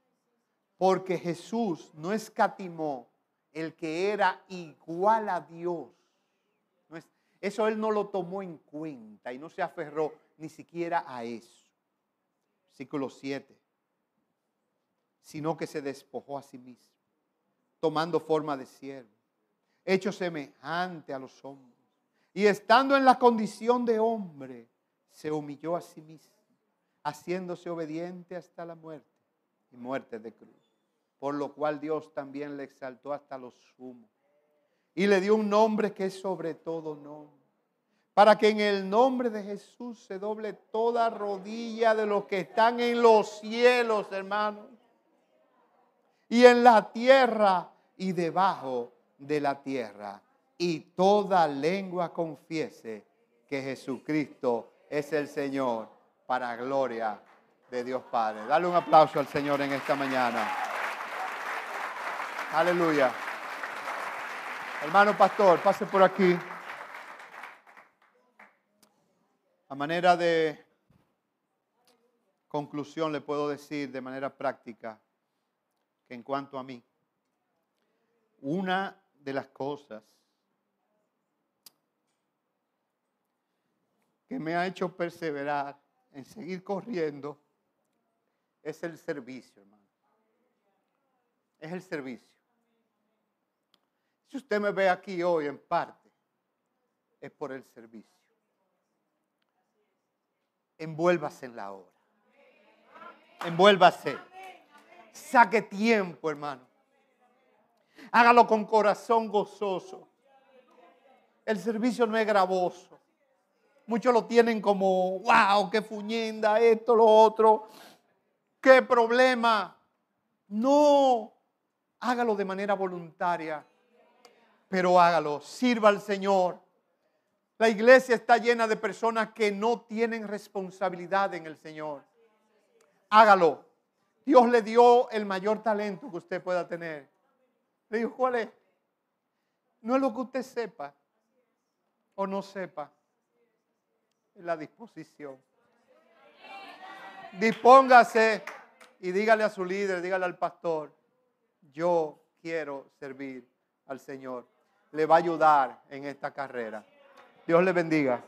Porque Jesús no escatimó el que era igual a Dios. eso Él no lo tomó en cuenta y no se aferró ni siquiera a eso. Versículo 7. Sino que se despojó a sí mismo, tomando forma de siervo, hecho semejante a los hombres y estando en la condición de hombre, se humilló a sí mismo, haciéndose obediente hasta la muerte y muerte de cruz. Por lo cual Dios también le exaltó hasta lo sumo y le dio un nombre que es sobre todo nombre. Para que en el nombre de Jesús se doble toda rodilla de los que están en los cielos, hermanos, y en la tierra y debajo de la tierra y toda lengua confiese que Jesucristo es el Señor para gloria de Dios Padre. Dale un aplauso al Señor en esta mañana. Aleluya. Hermano pastor, pase por aquí. A manera de conclusión le puedo decir de manera práctica que en cuanto a mí, una de las cosas que me ha hecho perseverar en seguir corriendo es el servicio, hermano. Es el servicio. Si usted me ve aquí hoy en parte, es por el servicio. Envuélvase en la obra. Envuélvase. Saque tiempo, hermano. Hágalo con corazón gozoso. El servicio no es gravoso. Muchos lo tienen como, wow, qué fuñenda, esto, lo otro, qué problema. No, hágalo de manera voluntaria, pero hágalo, sirva al Señor. La iglesia está llena de personas que no tienen responsabilidad en el Señor. Hágalo. Dios le dio el mayor talento que usted pueda tener. Le dijo, ¿cuál es? No es lo que usted sepa o no sepa en la disposición. Dispóngase y dígale a su líder, dígale al pastor, yo quiero servir al Señor. Le va a ayudar en esta carrera. Dios le bendiga.